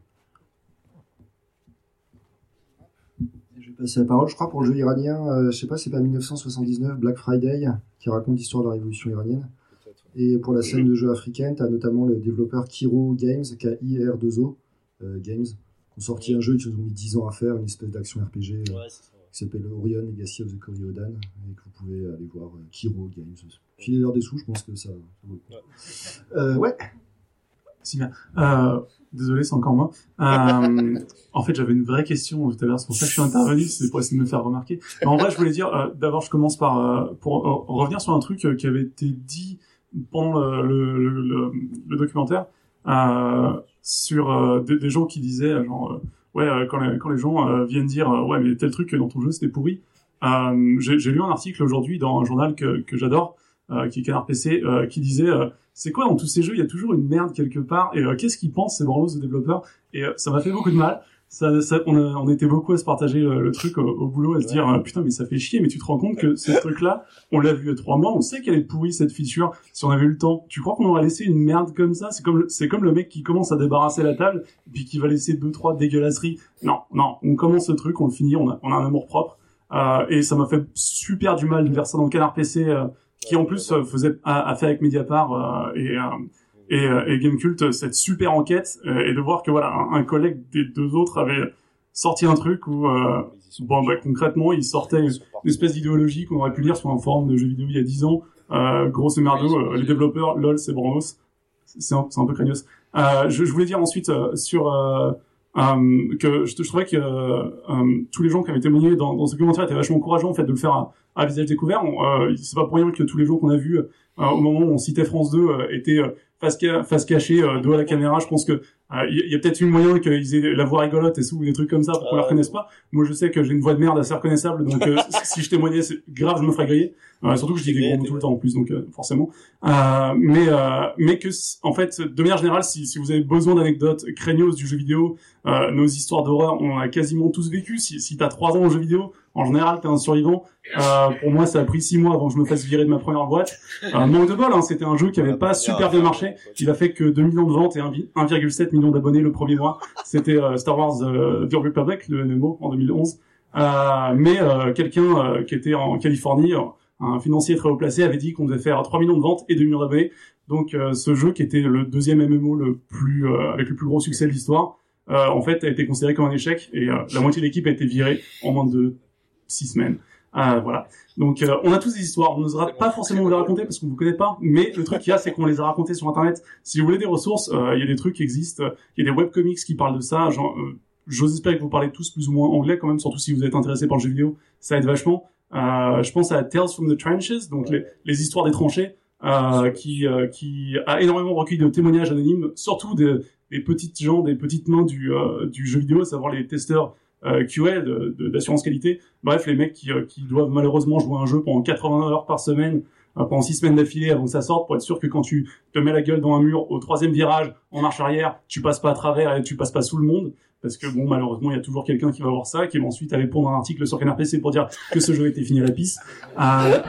Passer la parole, je crois, pour le jeu iranien, euh, je sais pas, c'est pas 1979, Black Friday, qui raconte l'histoire de la révolution iranienne. Et pour la scène de jeu africaine, tu as notamment le développeur Kiro Games, K-I-R-2-O euh, Games, qui ont sorti un jeu, ils ont mis 10 ans à faire, une espèce d'action RPG. euh, qui s'appelle Orion Legacy of the Coriodan et que vous pouvez aller voir euh, Kiro Games. Filez-leur des sous, je pense que ça, ça vaut le coup. Euh, ouais. Si bien. Euh, désolé, c'est encore moi. Euh, en fait, j'avais une vraie question tout à l'heure, c'est pour ça que je suis intervenu, c'est pour essayer de me faire remarquer. Mais en vrai, je voulais dire, euh, d'abord, je commence par euh, pour euh, revenir sur un truc euh, qui avait été dit pendant le, le, le, le- le documentaire euh, sur euh, des, des gens qui disaient euh, genre euh, ouais euh, quand les, quand les gens euh, viennent dire euh, ouais mais tel truc dans ton jeu c'était pourri. Euh, J'ai lu un article aujourd'hui dans un journal que, que j'adore euh, qui est Canard PC, euh, qui disait euh, c'est quoi dans tous ces jeux il y a toujours une merde quelque part et euh, qu'est-ce qu'ils pensent ces branlos de développeurs et euh, ça m'a fait beaucoup de mal. Ça, ça, on, a- on était beaucoup à se partager le, le truc au, au boulot, à se dire euh, putain mais ça fait chier, mais tu te rends compte que ce truc-là, on l'a vu a trois mois, on sait qu'elle est pourrie cette feature. Si on avait eu le temps, tu crois qu'on aurait laissé une merde comme ça? C'est comme c'est comme le mec qui commence à débarrasser la table et puis qui va laisser deux trois dégueulasseries. Non, non, on commence ce truc, on le finit, on a, on a un amour propre. Euh, et ça m'a fait super du mal de faire ça dans le canard PC, euh, qui en plus euh, faisait a, a fait avec Mediapart euh, et euh, et, euh, et Gamecult euh, cette super enquête euh, et de voir que voilà un, un collègue des deux autres avait sorti un truc où euh, bon bah, concrètement il sortait une, une espèce d'idéologie qu'on aurait pu lire sur un forum de jeux vidéo il y a 10 ans. Euh, gros et merdo euh, les développeurs lol c'est Branos c'est un, un peu craignos. Euh, je, je voulais dire ensuite euh, sur euh, que je, je trouvais que euh, tous les gens qui avaient témoigné dans, dans ce documentaire étaient vachement encourageants en fait de le faire à, à visage découvert. On, euh, c'est pas pour rien que tous les gens qu'on a vus au moment où on citait France 2 euh, étaient euh, face, ca- face cachée, euh, dos à la caméra. Je pense que euh, il y, a- peut-être eu moyen qu'ils aient la voix rigolote et sous des trucs comme ça pour qu'on la reconnaisse pas. Moi, je sais que j'ai une voix de merde assez reconnaissable, donc euh, si je témoignais, c'est grave, je me ferais griller. Euh, surtout que je dis des gros mots tout le temps en plus, donc euh, forcément. Euh, mais euh, mais que en fait, de manière générale, si, si vous avez besoin d'anecdotes craignos du jeu vidéo, euh, nos histoires d'horreur, on a quasiment tous vécu. Si, si t'as trois ans au jeu vidéo, en général, t'es un survivant. Euh, pour moi, ça a pris six mois avant que je me fasse virer de ma première boîte. Euh, manque de bol, hein, c'était un jeu qui avait pas super bien marché. Il a fait que 2 millions de ventes et 1,7 1,7 million d'abonnés le premier mois. C'était euh, Star Wars euh, The Republic, le MMO, en 2011. Euh, mais euh, quelqu'un qui était en Californie, un financier très haut placé, avait dit qu'on devait faire 3 millions de ventes et 2 millions d'abonnés. Donc euh, ce jeu, qui était le deuxième MMO le plus euh, avec le plus gros succès de l'histoire, euh, en fait, a été considéré comme un échec et la moitié de l'équipe a été virée en moins de six semaines. Euh, voilà. Donc euh, on a tous des histoires, on n'osera pas forcément vous les raconter parce qu'on vous connaît pas, mais le truc qu'il y a c'est qu'on les a racontées sur internet. Si vous voulez des ressources, euh, il y a des trucs qui existent, il y a des webcomics qui parlent de ça, euh, j'ose espérer que vous parlez tous plus ou moins anglais quand même, surtout si vous êtes intéressé par le jeu vidéo, ça aide vachement. Je pense à Tales from the Trenches, donc les, histoires des tranchées, qui, a énormément recueilli de témoignages anonymes, surtout des, petites gens, des petites mains du, du jeu vidéo, à savoir les testeurs euh, QA d'assurance qualité. Bref, les mecs qui, euh, qui doivent malheureusement jouer un jeu pendant 80 heures par semaine, euh, pendant 6 semaines d'affilée avant que ça sorte, pour être sûr que quand tu te mets la gueule dans un mur au troisième virage, en marche arrière, tu passes pas à travers et tu passes pas sous le monde. Parce que bon, malheureusement, il y a toujours quelqu'un qui va voir ça, qui va ensuite aller pondre un article sur Canard PC pour dire que ce jeu était fini à la pisse. Euh,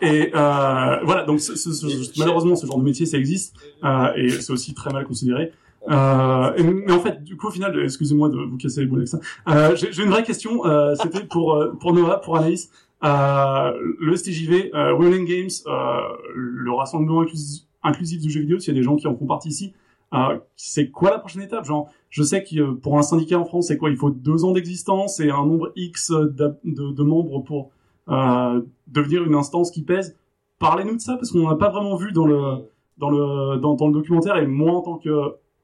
et euh, voilà, donc ce- ce- ce- malheureusement, ce genre de métier, ça existe, euh, et c'est aussi très mal considéré. Euh, mais en fait, du coup, au final, excusez-moi de vous casser les boules avec ça. Euh, J'ai une vraie question. Euh, C'était pour euh, pour Noah, pour Anaïs. Euh, le STJV, euh, Women Games, euh, le rassemblement inclusif, du jeu vidéo. S'il y a des gens qui en font partie ici, c'est quoi la prochaine étape? Genre, je sais que pour un syndicat en France, c'est quoi? Il faut deux ans d'existence et un nombre X de, de membres pour devenir une instance qui pèse. Parlez-nous de ça parce qu'on n'a pas vraiment vu dans le dans le dans le documentaire et moi en tant que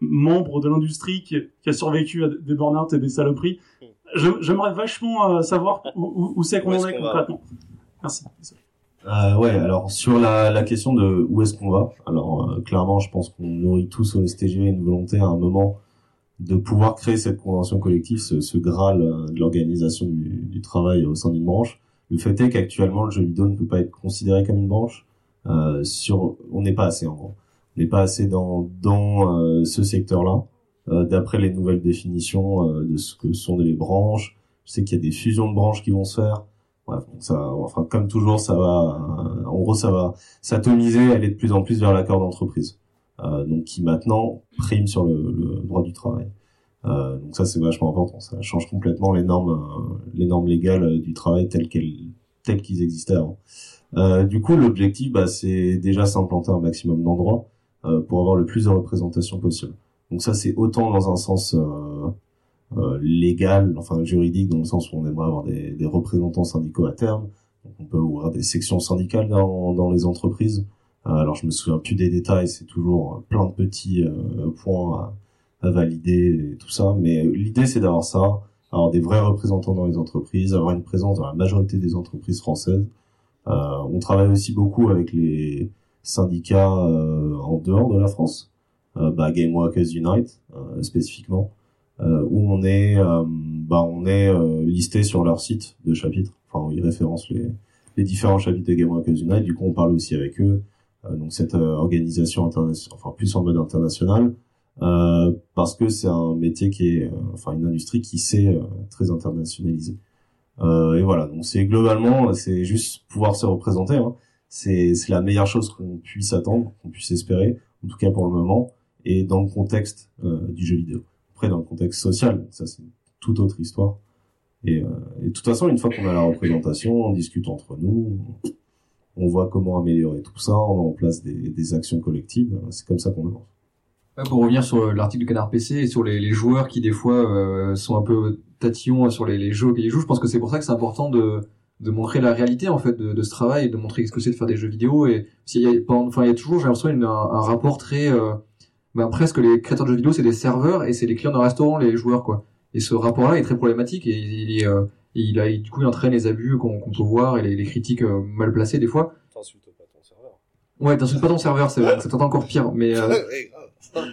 membre de l'industrie qui, qui a survécu à des burn-out et des saloperies, j'aimerais vachement euh, savoir où, où- où c'est qu'on en est concrètement. Merci. Euh, ouais, alors sur la, la question de où est-ce qu'on va, alors euh, clairement, je pense qu'on nourrit tous au STGV une volonté à un moment de pouvoir créer cette convention collective, ce, ce graal euh, de l'organisation du, du travail au sein d'une branche. Le fait est qu'actuellement, le jeu vidéo ne peut pas être considéré comme une branche. Euh, sur, on n'est pas assez en gros. N'est pas assez dans dans euh, ce secteur-là. Euh, D'après les nouvelles définitions euh, de ce que sont les branches, je sais qu'il y a des fusions de branches qui vont se faire. Bref, donc ça, enfin, comme toujours, ça va, en gros, ça va s'atomiser, aller de plus en plus vers l'accord d'entreprise, euh, donc qui maintenant prime sur le, le droit du travail. Euh, donc ça, c'est vachement important. Ça change complètement les normes, euh, les normes légales du travail telles qu'elles, telles qu'ils existaient avant. Du coup, l'objectif, bah, c'est déjà s'implanter un maximum d'endroits pour avoir le plus de représentation possible. Donc ça, c'est autant dans un sens euh, euh, légal, enfin juridique, dans le sens où on aimerait avoir des, des représentants syndicaux à terme. Donc on peut ouvrir des sections syndicales dans, dans les entreprises. Euh, alors je me souviens plus des détails, c'est toujours plein de petits euh, points à, à valider et tout ça. Mais l'idée c'est d'avoir ça, avoir des vrais représentants dans les entreprises, avoir une présence dans la majorité des entreprises françaises. Euh, on travaille aussi beaucoup avec les syndicats euh, en dehors de la France, euh, bah, Game Workers Unite euh, spécifiquement, où on est, bah, on est listé sur leur site de chapitre. Enfin, ils référencent les, les différents chapitres de Game Workers Unite. Du coup, on parle aussi avec eux. Donc cette organisation internationale, enfin plus en mode international, euh, parce que c'est un métier qui est, enfin une industrie qui s'est euh, très internationalisée. Et voilà, donc c'est globalement, c'est juste pouvoir se représenter. Hein. C'est la meilleure chose qu'on puisse attendre, qu'on puisse espérer, en tout cas pour le moment, et dans le contexte euh, du jeu vidéo. Après, dans le contexte social, ça c'est toute autre histoire. Et, euh, et de toute façon, une fois qu'on a la représentation, on discute entre nous, on voit comment améliorer tout ça, on met en place des, des actions collectives. C'est comme ça qu'on avance. Ouais, pour revenir sur l'article du Canard PC et sur les, les joueurs qui des fois euh, sont un peu tatillons sur les, les jeux qu'ils jouent, je pense que c'est pour ça que c'est important de, de montrer la réalité en fait de, de ce travail, de montrer ce que c'est de faire des jeux vidéo et s'il y a, enfin il y a toujours j'ai l'impression un, un rapport très, euh, ben, presque les créateurs de jeux vidéo c'est des serveurs et c'est les clients d'un restaurant les joueurs quoi. Et ce rapport-là est très problématique et il, il euh, il a, du coup il entraîne les abus qu'on peut voir et les, les critiques euh, mal placées des fois. T'insultes pas ton serveur. Ouais, t'insultes pas ton serveur, c'est encore pire, mais euh,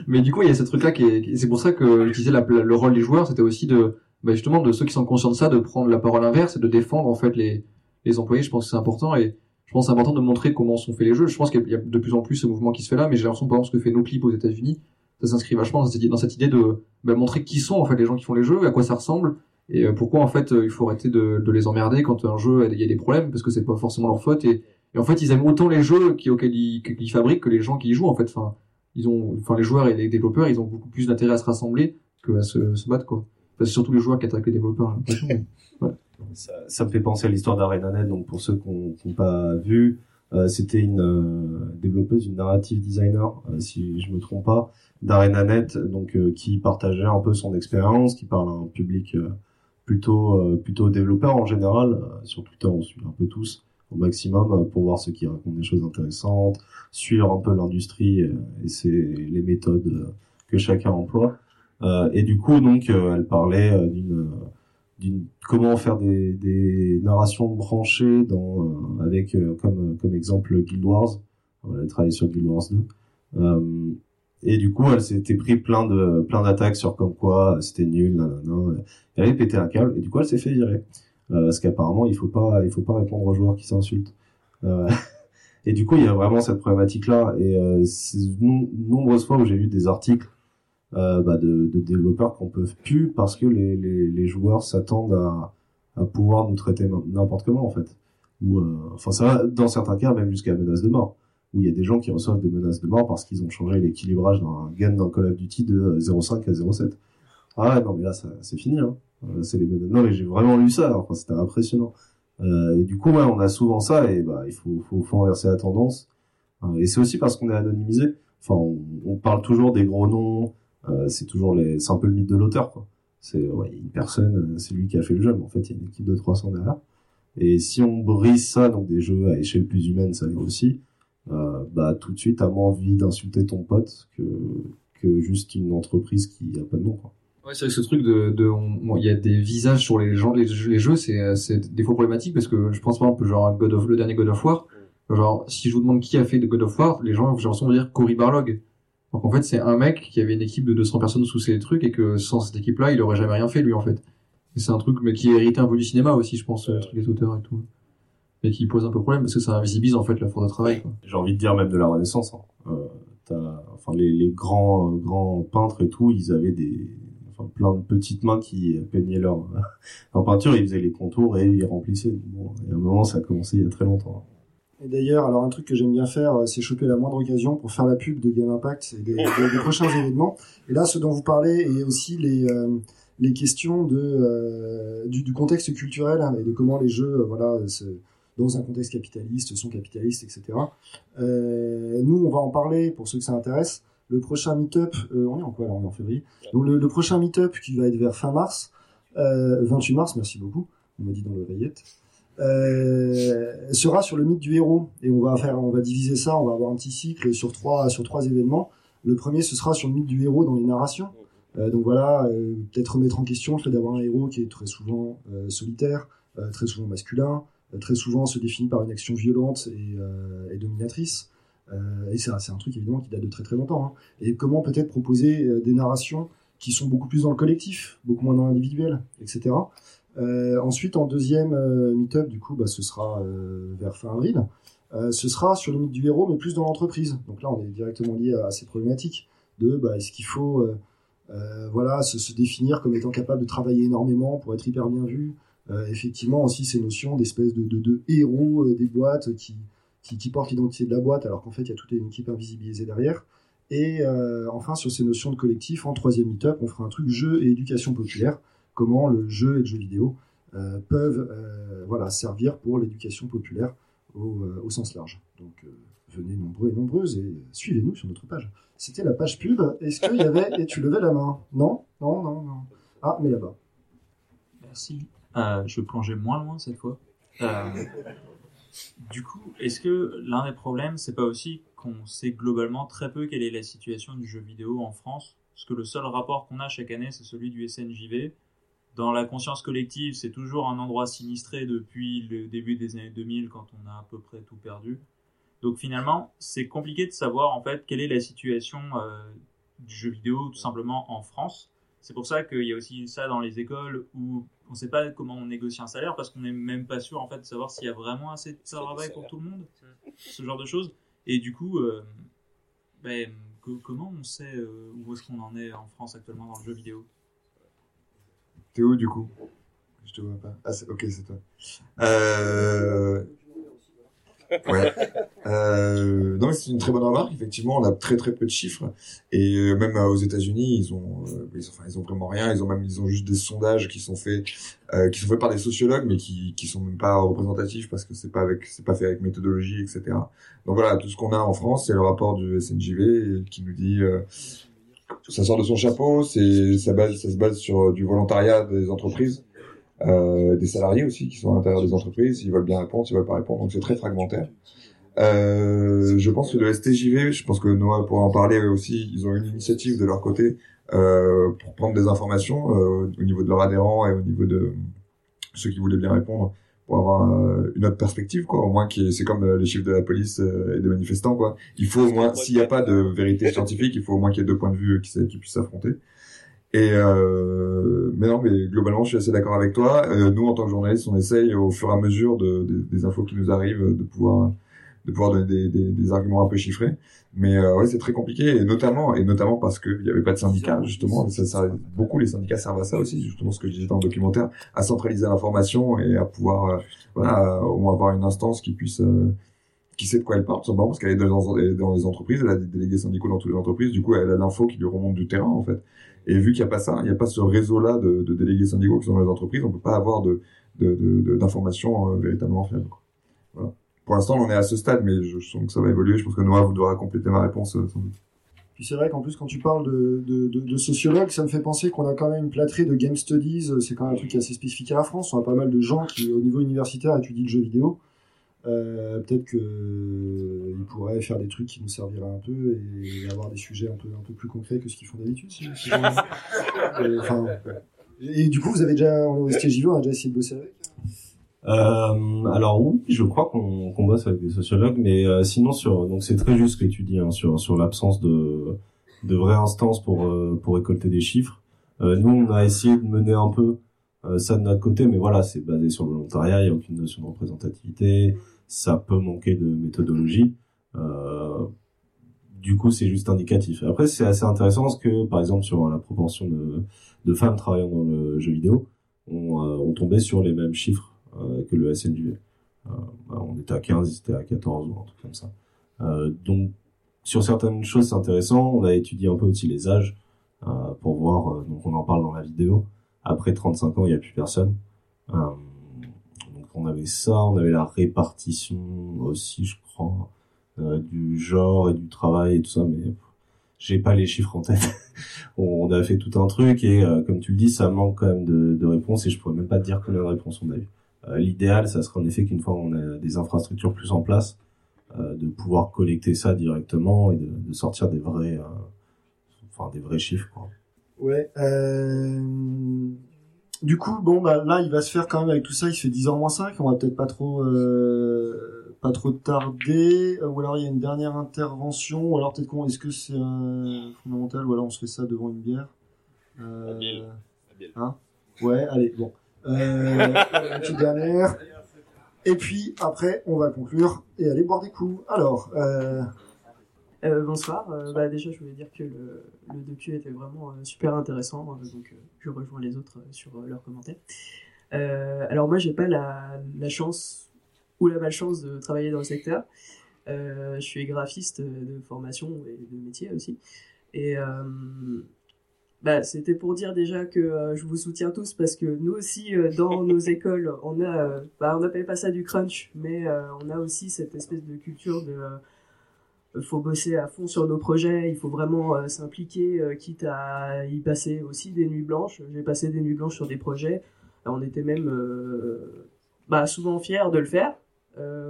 mais du coup, il y a ce truc-là qui est, qui- c'est pour ça que j'utilisais la- le rôle des joueurs, c'était aussi de, bah justement, de ceux qui sont conscients de ça, de prendre la parole inverse et de défendre en fait les les employés. Je pense que c'est important et je pense c'est important de montrer comment sont faits les jeux. Je pense qu'il y a de plus en plus ce mouvement qui se fait là, mais j'ai l'impression par exemple ce que fait NoClip aux États-Unis, ça s'inscrit vachement dans cette, idée de bah, montrer qui sont en fait les gens qui font les jeux, à quoi ça ressemble et euh, pourquoi en fait euh, il faut arrêter de, les emmerder quand un jeu il y a des problèmes parce que c'est pas forcément leur faute et, et en fait ils aiment autant les jeux qui, auxquels ils, qu'ils fabriquent que les gens qui y jouent en fait. Enfin, ils ont, enfin les joueurs et les développeurs, ils ont beaucoup plus d'intérêt à se rassembler que à se, se battre quoi. C'est surtout les joueurs qui attaquent les développeurs. ouais. Ça, ça me fait penser à l'histoire d'ArenaNet. Donc pour ceux qui n'ont pas vu, euh, c'était une euh, développeuse, une narrative designer, euh, si je me trompe pas, d'ArenaNet, donc euh, qui partageait un peu son expérience, qui parle à un public euh, plutôt euh, plutôt développeur en général. Euh, sur Twitter, on suit un peu tous au maximum pour voir ceux qui racontent des choses intéressantes, suivre un peu l'industrie et c'est les méthodes que chacun emploie. Euh, et du coup, donc, euh, elle parlait euh, d'une comment faire des, des narrations branchées dans euh, avec euh, comme comme exemple Guild Wars. Elle a travaillé sur Guild Wars 2. Euh, et du coup, elle s'était pris plein de plein d'attaques sur comme quoi c'était nul, nanana. Elle avait pété un câble et du coup, elle s'est fait virer. Parce qu'apparemment, il faut pas il faut pas répondre aux joueurs qui s'insultent. Et du coup, il y a vraiment cette problématique là. Et c'est nom- nombreuses fois où j'ai lu des articles euh, bah, de, de développeurs qu'on peut plus parce que les, les, les joueurs s'attendent à, à pouvoir nous traiter n'importe comment en fait. Ou euh, enfin ça va dans certains cas même jusqu'à menace de mort. Où il y a des gens qui reçoivent des menaces de mort parce qu'ils ont changé l'équilibrage d'un gun dans Call of Duty de 0.5 à 0.7. Ah non mais là c'est fini hein. Euh, c'est les menaces. Non mais j'ai vraiment lu ça. Enfin c'était impressionnant. Euh, et du coup ouais on a souvent ça et bah il faut faut, faut inverser la tendance. Euh, et c'est aussi parce qu'on est anonymisé. Enfin on, on parle toujours des gros noms. Euh, c'est toujours c'est un peu le mythe de l'auteur, quoi. C'est, une personne, euh, c'est lui qui a fait le jeu, mais en fait, il y a une équipe de 300 derrière. Et si on brise ça, donc des jeux à échelle plus humaine, ça aussi, euh, bah, tout de suite, t'as moins envie d'insulter ton pote que, juste une entreprise qui a pas de nom, quoi. Ouais, c'est vrai que ce truc de, il y a des visages sur les gens, les, jeux- c'est, c'est des fois problématique parce que je pense par exemple, genre, le dernier God of War, genre, si je vous demande qui a fait de God of War, les gens, j'ai l'impression de dire Cory Barlog. Donc en fait, c'est un mec qui avait une équipe de 200 personnes sous ses trucs et que sans cette équipe-là, il aurait jamais rien fait, lui, en fait. Et c'est un truc, mais qui est hérité un peu du cinéma aussi, je pense, le truc des auteurs et tout. Mais qui pose un peu problème parce que ça invisibilise, en fait, la force de travail. J'ai envie de dire même de la Renaissance. Hein. Euh, t'as- enfin, les, les grands, euh, grands peintres et tout, ils avaient des, enfin, plein de petites mains qui peignaient leur, leur peinture, ils faisaient les contours et ils remplissaient. Bon, y a un moment, ça a commencé il y a très longtemps. Et d'ailleurs, alors un truc que j'aime bien faire, euh, c'est choper la moindre occasion pour faire la pub de Game Impact et des, des- des prochains événements. Et là, ce dont vous parlez et aussi les euh, les questions de euh, du, du contexte culturel hein, et de comment les jeux, euh, voilà, se- dans un contexte capitaliste, sont capitalistes, etc. Euh, nous, on va en parler pour ceux que ça intéresse le prochain meet-up, on est en quoi là On est en février? Donc le, le prochain meet-up qui va être vers fin mars, euh, 28 mars, merci beaucoup, on m'a dit dans l'oreillette, euh, sera sur le mythe du héros. Et on va faire, on va diviser ça, on va avoir un petit cycle sur trois, sur trois événements. Le premier, ce sera sur le mythe du héros dans les narrations. Euh, donc voilà, euh, peut-être remettre en question le fait d'avoir un héros qui est très souvent euh, solitaire, euh, très souvent masculin, euh, très souvent se définit par une action violente et, et dominatrice. Et c'est un truc évidemment qui date de très très longtemps. hein. Et comment peut-être proposer des narrations qui sont beaucoup plus dans le collectif, beaucoup moins dans l'individuel, etc. Euh, ensuite, en deuxième euh, meet-up, du coup, bah, ce sera euh, vers fin avril. Ce sera sur le mythe du héros, mais plus dans l'entreprise. Donc là, on est directement lié à, ces problématiques de bah, est-ce qu'il faut voilà, se, définir comme étant capable de travailler énormément pour être hyper bien vu. Effectivement, aussi ces notions d'espèce de, de, héros des boîtes qui, qui, qui portent l'identité de la boîte, alors qu'en fait, il y a toute une équipe invisibilisée derrière. Et enfin, sur ces notions de collectif, en troisième meet-up, on fera un truc jeu et éducation populaire. Comment le jeu et le jeu vidéo euh, peuvent euh, voilà, servir pour l'éducation populaire au, euh, sens large. Donc, venez nombreux et nombreuses et suivez-nous sur notre page. C'était la page pub. Est-ce qu'il y avait et tu levais la main? Non, non, non, non. Ah, mais là-bas. Merci. Je plongeais moins loin cette fois. Du coup, est-ce que l'un des problèmes, c'est pas aussi qu'on sait globalement très peu quelle est la situation du jeu vidéo en France? Parce que le seul rapport qu'on a chaque année, c'est celui du SNJV. Dans la conscience collective, c'est toujours un endroit sinistré depuis le début des années 2000 quand on a à peu près tout perdu. Donc finalement, c'est compliqué de savoir en fait quelle est la situation euh, du jeu vidéo tout simplement en France. C'est pour ça qu'il y a aussi ça dans les écoles où on ne sait pas comment on négocie un salaire parce qu'on n'est même pas sûr en fait de savoir s'il y a vraiment assez de travail pour tout le monde, ce genre de choses. Et du coup, euh, ben, co- comment on sait euh, où est-ce qu'on en est en France actuellement dans le jeu vidéo? T'es où du coup? Je te vois pas. Ah, c'est- ok, c'est toi. Euh... Ouais. Euh... Non, mais c'est une très bonne remarque. Effectivement, on a très très peu de chiffres. Et même euh, aux États-Unis, ils ont, euh, ils, ont, enfin, ils ont vraiment rien. Ils ont même, ils ont juste des sondages qui sont faits, euh, qui sont faits par des sociologues, mais qui, qui sont même pas représentatifs parce que c'est pas avec, c'est pas fait avec méthodologie, etc. Donc voilà, tout ce qu'on a en France, c'est le rapport du SNJV qui nous dit. Euh, ça sort de son chapeau, c'est ça base, ça se base sur euh, du volontariat des entreprises, euh, des salariés aussi qui sont à l'intérieur des entreprises, ils veulent bien répondre, ils veulent pas répondre, donc c'est très fragmentaire. Euh, je pense que le STJV, je pense que Noah pourra en parler aussi, ils ont une initiative de leur côté euh, pour prendre des informations euh, au niveau de leurs adhérents et au niveau de ceux qui voulaient bien répondre pour avoir euh, une autre perspective quoi. Au moins qui c'est comme euh, les chiffres de la police euh, et des manifestants quoi. Il faut au moins s'il n'y a pas de vérité scientifique il faut au moins qu'il y ait deux points de vue qui, s- qui puissent s'affronter. Et euh, mais non mais globalement je suis assez d'accord avec toi. Euh, nous en tant que journalistes on essaye au fur et à mesure de, de- des infos qui nous arrivent de pouvoir de pouvoir donner des, des, des arguments un peu chiffrés mais euh, ouais c'est très compliqué et notamment et notamment parce que il y avait pas de syndicats justement ça, ça beaucoup les syndicats servent à ça aussi justement ce que je disais dans le documentaire à centraliser l'information et à pouvoir euh, voilà au moins avoir une instance qui puisse euh, qui sait de quoi elle parle, tout simplement parce qu'elle est dans, dans les entreprises, elle a des délégués syndicaux dans toutes les entreprises, du coup elle a l'info qui lui remonte du terrain en fait. Et vu qu'il n'y a pas ça, il n'y a pas ce réseau-là de, de délégués syndicaux qui sont dans les entreprises, on peut pas avoir de de- de- de- d'informations euh, véritablement fiables. Voilà. Pour l'instant, on en est à ce stade, mais je, je sens que ça va évoluer. Je pense que Noah vous devra compléter ma réponse euh, sans doute. Puis c'est vrai qu'en plus, quand tu parles de, de, de, de sociologues, ça me fait penser qu'on a quand même une plâtrée de game studies. C'est quand même un truc assez spécifique à la France. On a pas mal de gens qui, au niveau universitaire, étudient le jeu vidéo. Euh, Peut-être que euh, ils pourraient faire des trucs qui nous serviraient un peu et avoir des sujets un peu un peu plus concrets que ce qu'ils font d'habitude. si- si j'en- Euh, enfin, ouais. et du coup, vous avez déjà au STJV, on a déjà essayé de bosser avec. Euh, alors oui, je crois qu'on qu'on bosse avec des sociologues, mais euh, sinon sur donc c'est très juste ce que tu dis hein, sur sur l'absence de de vraies instances pour euh, pour récolter des chiffres. Euh, nous, on a essayé de mener un peu euh, ça de notre côté, mais voilà, c'est basé sur le volontariat, il n'y a aucune notion de représentativité, ça peut manquer de méthodologie. Euh, du coup, c'est juste indicatif. Après, c'est assez intéressant parce que, par exemple, sur la proportion de, de femmes travaillant dans le jeu vidéo, on, on tombait sur les mêmes chiffres que le SNJV. Euh, bah, on était à 15, ils étaient à 14 ou un truc comme ça. Euh, donc, sur certaines choses, c'est intéressant. On a étudié un peu aussi les âges euh, pour voir. euh, donc, on en parle dans la vidéo. Après 35 ans, il n'y a plus personne. Euh, donc, on avait ça. On avait la répartition aussi, je crois, euh, du genre et du travail et tout ça. Mais j'ai pas les chiffres en tête. on a fait tout un truc et euh, comme tu le dis, ça manque quand même de, de réponses et je pourrais même pas te dire combien de réponses on a eu. Euh, L'idéal, ça serait en effet qu'une fois on a des infrastructures plus en place, euh, de pouvoir collecter ça directement et de, de sortir des vrais, euh, enfin des vrais chiffres. Quoi. Ouais. Euh... Du coup, bon, bah là, il va se faire quand même avec tout ça. Il se fait 10h moins 5. On va peut-être pas trop, euh, pas trop tarder. Ou alors il y a une dernière intervention. Ou alors peut-être qu'on, est-ce que c'est euh, fondamental Ou alors on se fait ça devant une bière? Euh... Hein? Ouais, allez, bon. Euh, petite dernière. Et puis après, on va conclure et aller boire des coups. Alors, euh, Euh, bonsoir. Euh, bah, déjà, je voulais dire que le, le docu était vraiment super intéressant, donc je rejoins les autres sur leurs commentaires. Alors moi, j'ai pas la, la chance ou la malchance de travailler dans le secteur. Je suis graphiste de formation et de métier aussi. Et bah, c'était pour dire déjà que euh, je vous soutiens tous parce que nous aussi euh, dans nos écoles on a euh, bah, on n'appelle pas ça du crunch mais on a aussi cette espèce de culture de faut bosser à fond sur nos projets, il faut vraiment s'impliquer, quitte à y passer aussi des nuits blanches. J'ai passé des nuits blanches sur des projets. On était même bah, souvent fiers de le faire.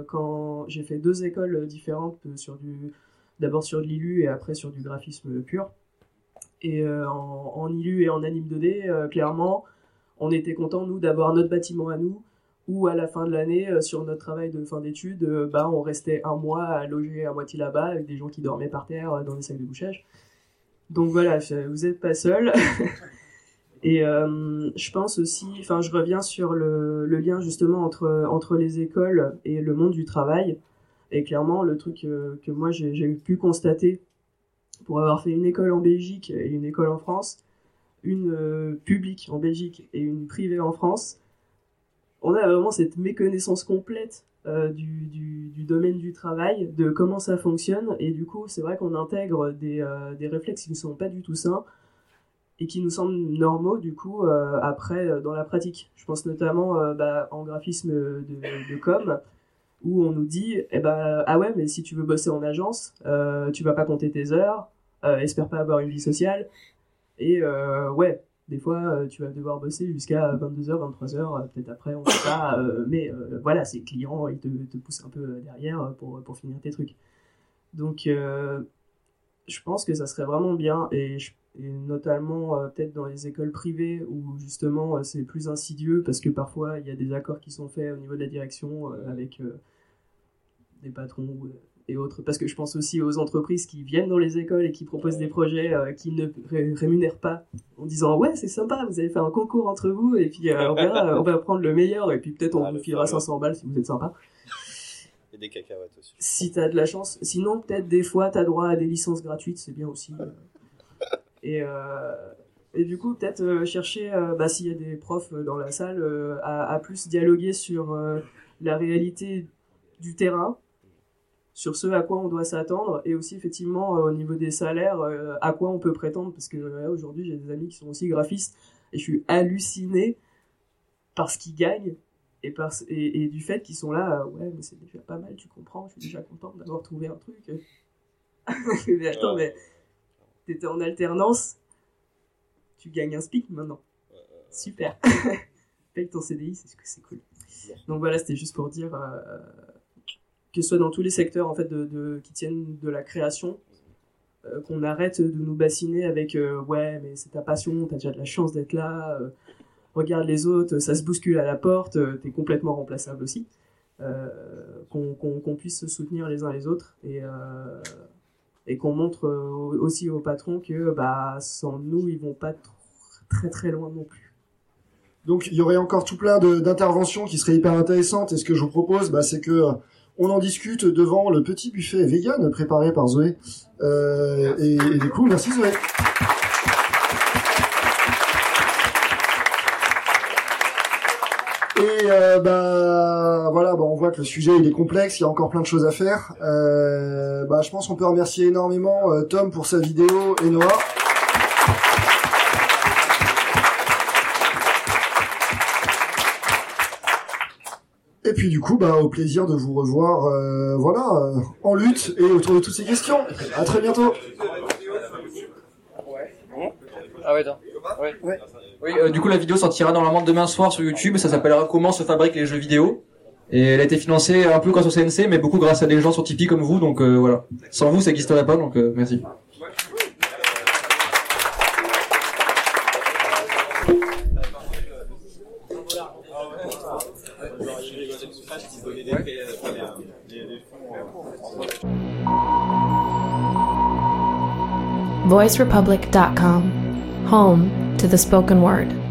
Quand j'ai fait deux écoles différentes sur du, d'abord sur de l'ILU et après sur du graphisme pur. Et euh, en, en ILU et en anime 2D, euh, clairement, on était content nous d'avoir notre bâtiment à nous ou à la fin de l'année, euh, sur notre travail de fin d'études, bah, on restait un mois à loger à moitié là-bas avec des gens qui dormaient par terre dans des sacs de couchage. Donc voilà, vous n'êtes pas seul. Et je pense aussi, enfin je reviens sur le, le lien justement entre, entre les écoles et le monde du travail. Et clairement, le truc que moi j'ai pu constater pour avoir fait une école en Belgique et une école en France, une euh, publique en Belgique et une privée en France, on a vraiment cette méconnaissance complète euh, du, domaine du travail, de comment ça fonctionne, et du coup, c'est vrai qu'on intègre des, euh, réflexes qui ne sont pas du tout sains et qui nous semblent normaux, du coup, après, dans la pratique. Je pense notamment bah, en graphisme de, com, où on nous dit, eh ben, ah ouais, mais si tu veux bosser en agence, euh, tu vas pas compter tes heures, espère pas avoir une vie sociale, et euh, ouais, des fois, euh, tu vas devoir bosser jusqu'à 22h, 23h, euh, peut-être après, on sait pas, euh, mais euh, voilà, c'est le client, il te, te pousse un peu derrière euh, pour, pour finir tes trucs. Donc, euh, je pense que ça serait vraiment bien, et, notamment euh, peut-être dans les écoles privées où justement euh, c'est plus insidieux parce que parfois il y a des accords qui sont faits au niveau de la direction euh, avec euh, des patrons ou- et autres. Parce que je pense aussi aux entreprises qui viennent dans les écoles et qui proposent des projets euh, qui ne ré- rémunèrent pas en disant ouais c'est sympa, vous avez fait un concours entre vous et puis euh, on verra, on va prendre le meilleur et puis peut-être on vous filera 500 balles si vous êtes sympa. Et des cacahuètes aussi. Si t'as de la chance. Sinon, peut-être des fois, t'as droit à des licences gratuites, c'est bien aussi. euh. Et, euh, et du coup, peut-être euh, chercher, euh, bah, s'il y a des profs euh, dans la salle, euh, à, à plus dialoguer sur euh, la réalité du terrain, sur ce à quoi on doit s'attendre, et aussi effectivement euh, au niveau des salaires, euh, à quoi on peut prétendre, parce que euh, aujourd'hui, j'ai des amis qui sont aussi graphistes, et je suis halluciné par ce qu'ils gagnent et, par, et, et du fait qu'ils sont là, euh, ouais, mais c'est déjà pas mal, tu comprends, je suis déjà content d'avoir trouvé un truc. mais attends, mais t'étais en alternance, tu gagnes un SPIC maintenant. Super. Paye ton CDI, c'est c'est cool. Donc voilà, c'était juste pour dire ce soit dans tous les secteurs en fait qui tiennent de la création, euh, qu'on arrête de nous bassiner avec euh, ouais mais c'est ta passion, t'as déjà de la chance d'être là, euh, regarde les autres, ça se bouscule à la porte, t'es complètement remplaçable aussi. Qu'on qu'on- qu'on puisse se soutenir les uns les autres et, et qu'on montre aussi aux patrons que bah sans nous ils vont pas tr- très très loin non plus. Donc il y aurait encore tout plein d'interventions qui seraient hyper intéressantes et ce que je vous propose bah, c'est que on en discute devant le petit buffet vegan préparé par Zoé. Euh, et, du coup merci Zoé. Et euh, bah voilà, bah, on voit que le sujet il est complexe, il y a encore plein de choses à faire. Euh, bah, je pense qu'on peut remercier énormément euh, Tom pour sa vidéo et Noah. Et puis du coup, bah, au plaisir de vous revoir, euh, voilà, euh, en lutte et autour de toutes ces questions. À très bientôt. Ah ouais, attends. Ouais. Oui, euh, du coup, la vidéo sortira normalement demain soir sur YouTube. Ça s'appellera Comment se fabriquent les jeux vidéo. Et elle a été financée un peu grâce au CNC, mais beaucoup grâce à des gens sur Tipeee comme vous. Donc euh, voilà. Sans vous, ça n'existerait pas. Donc euh, merci. VoiceRepublic.com, home to the spoken word.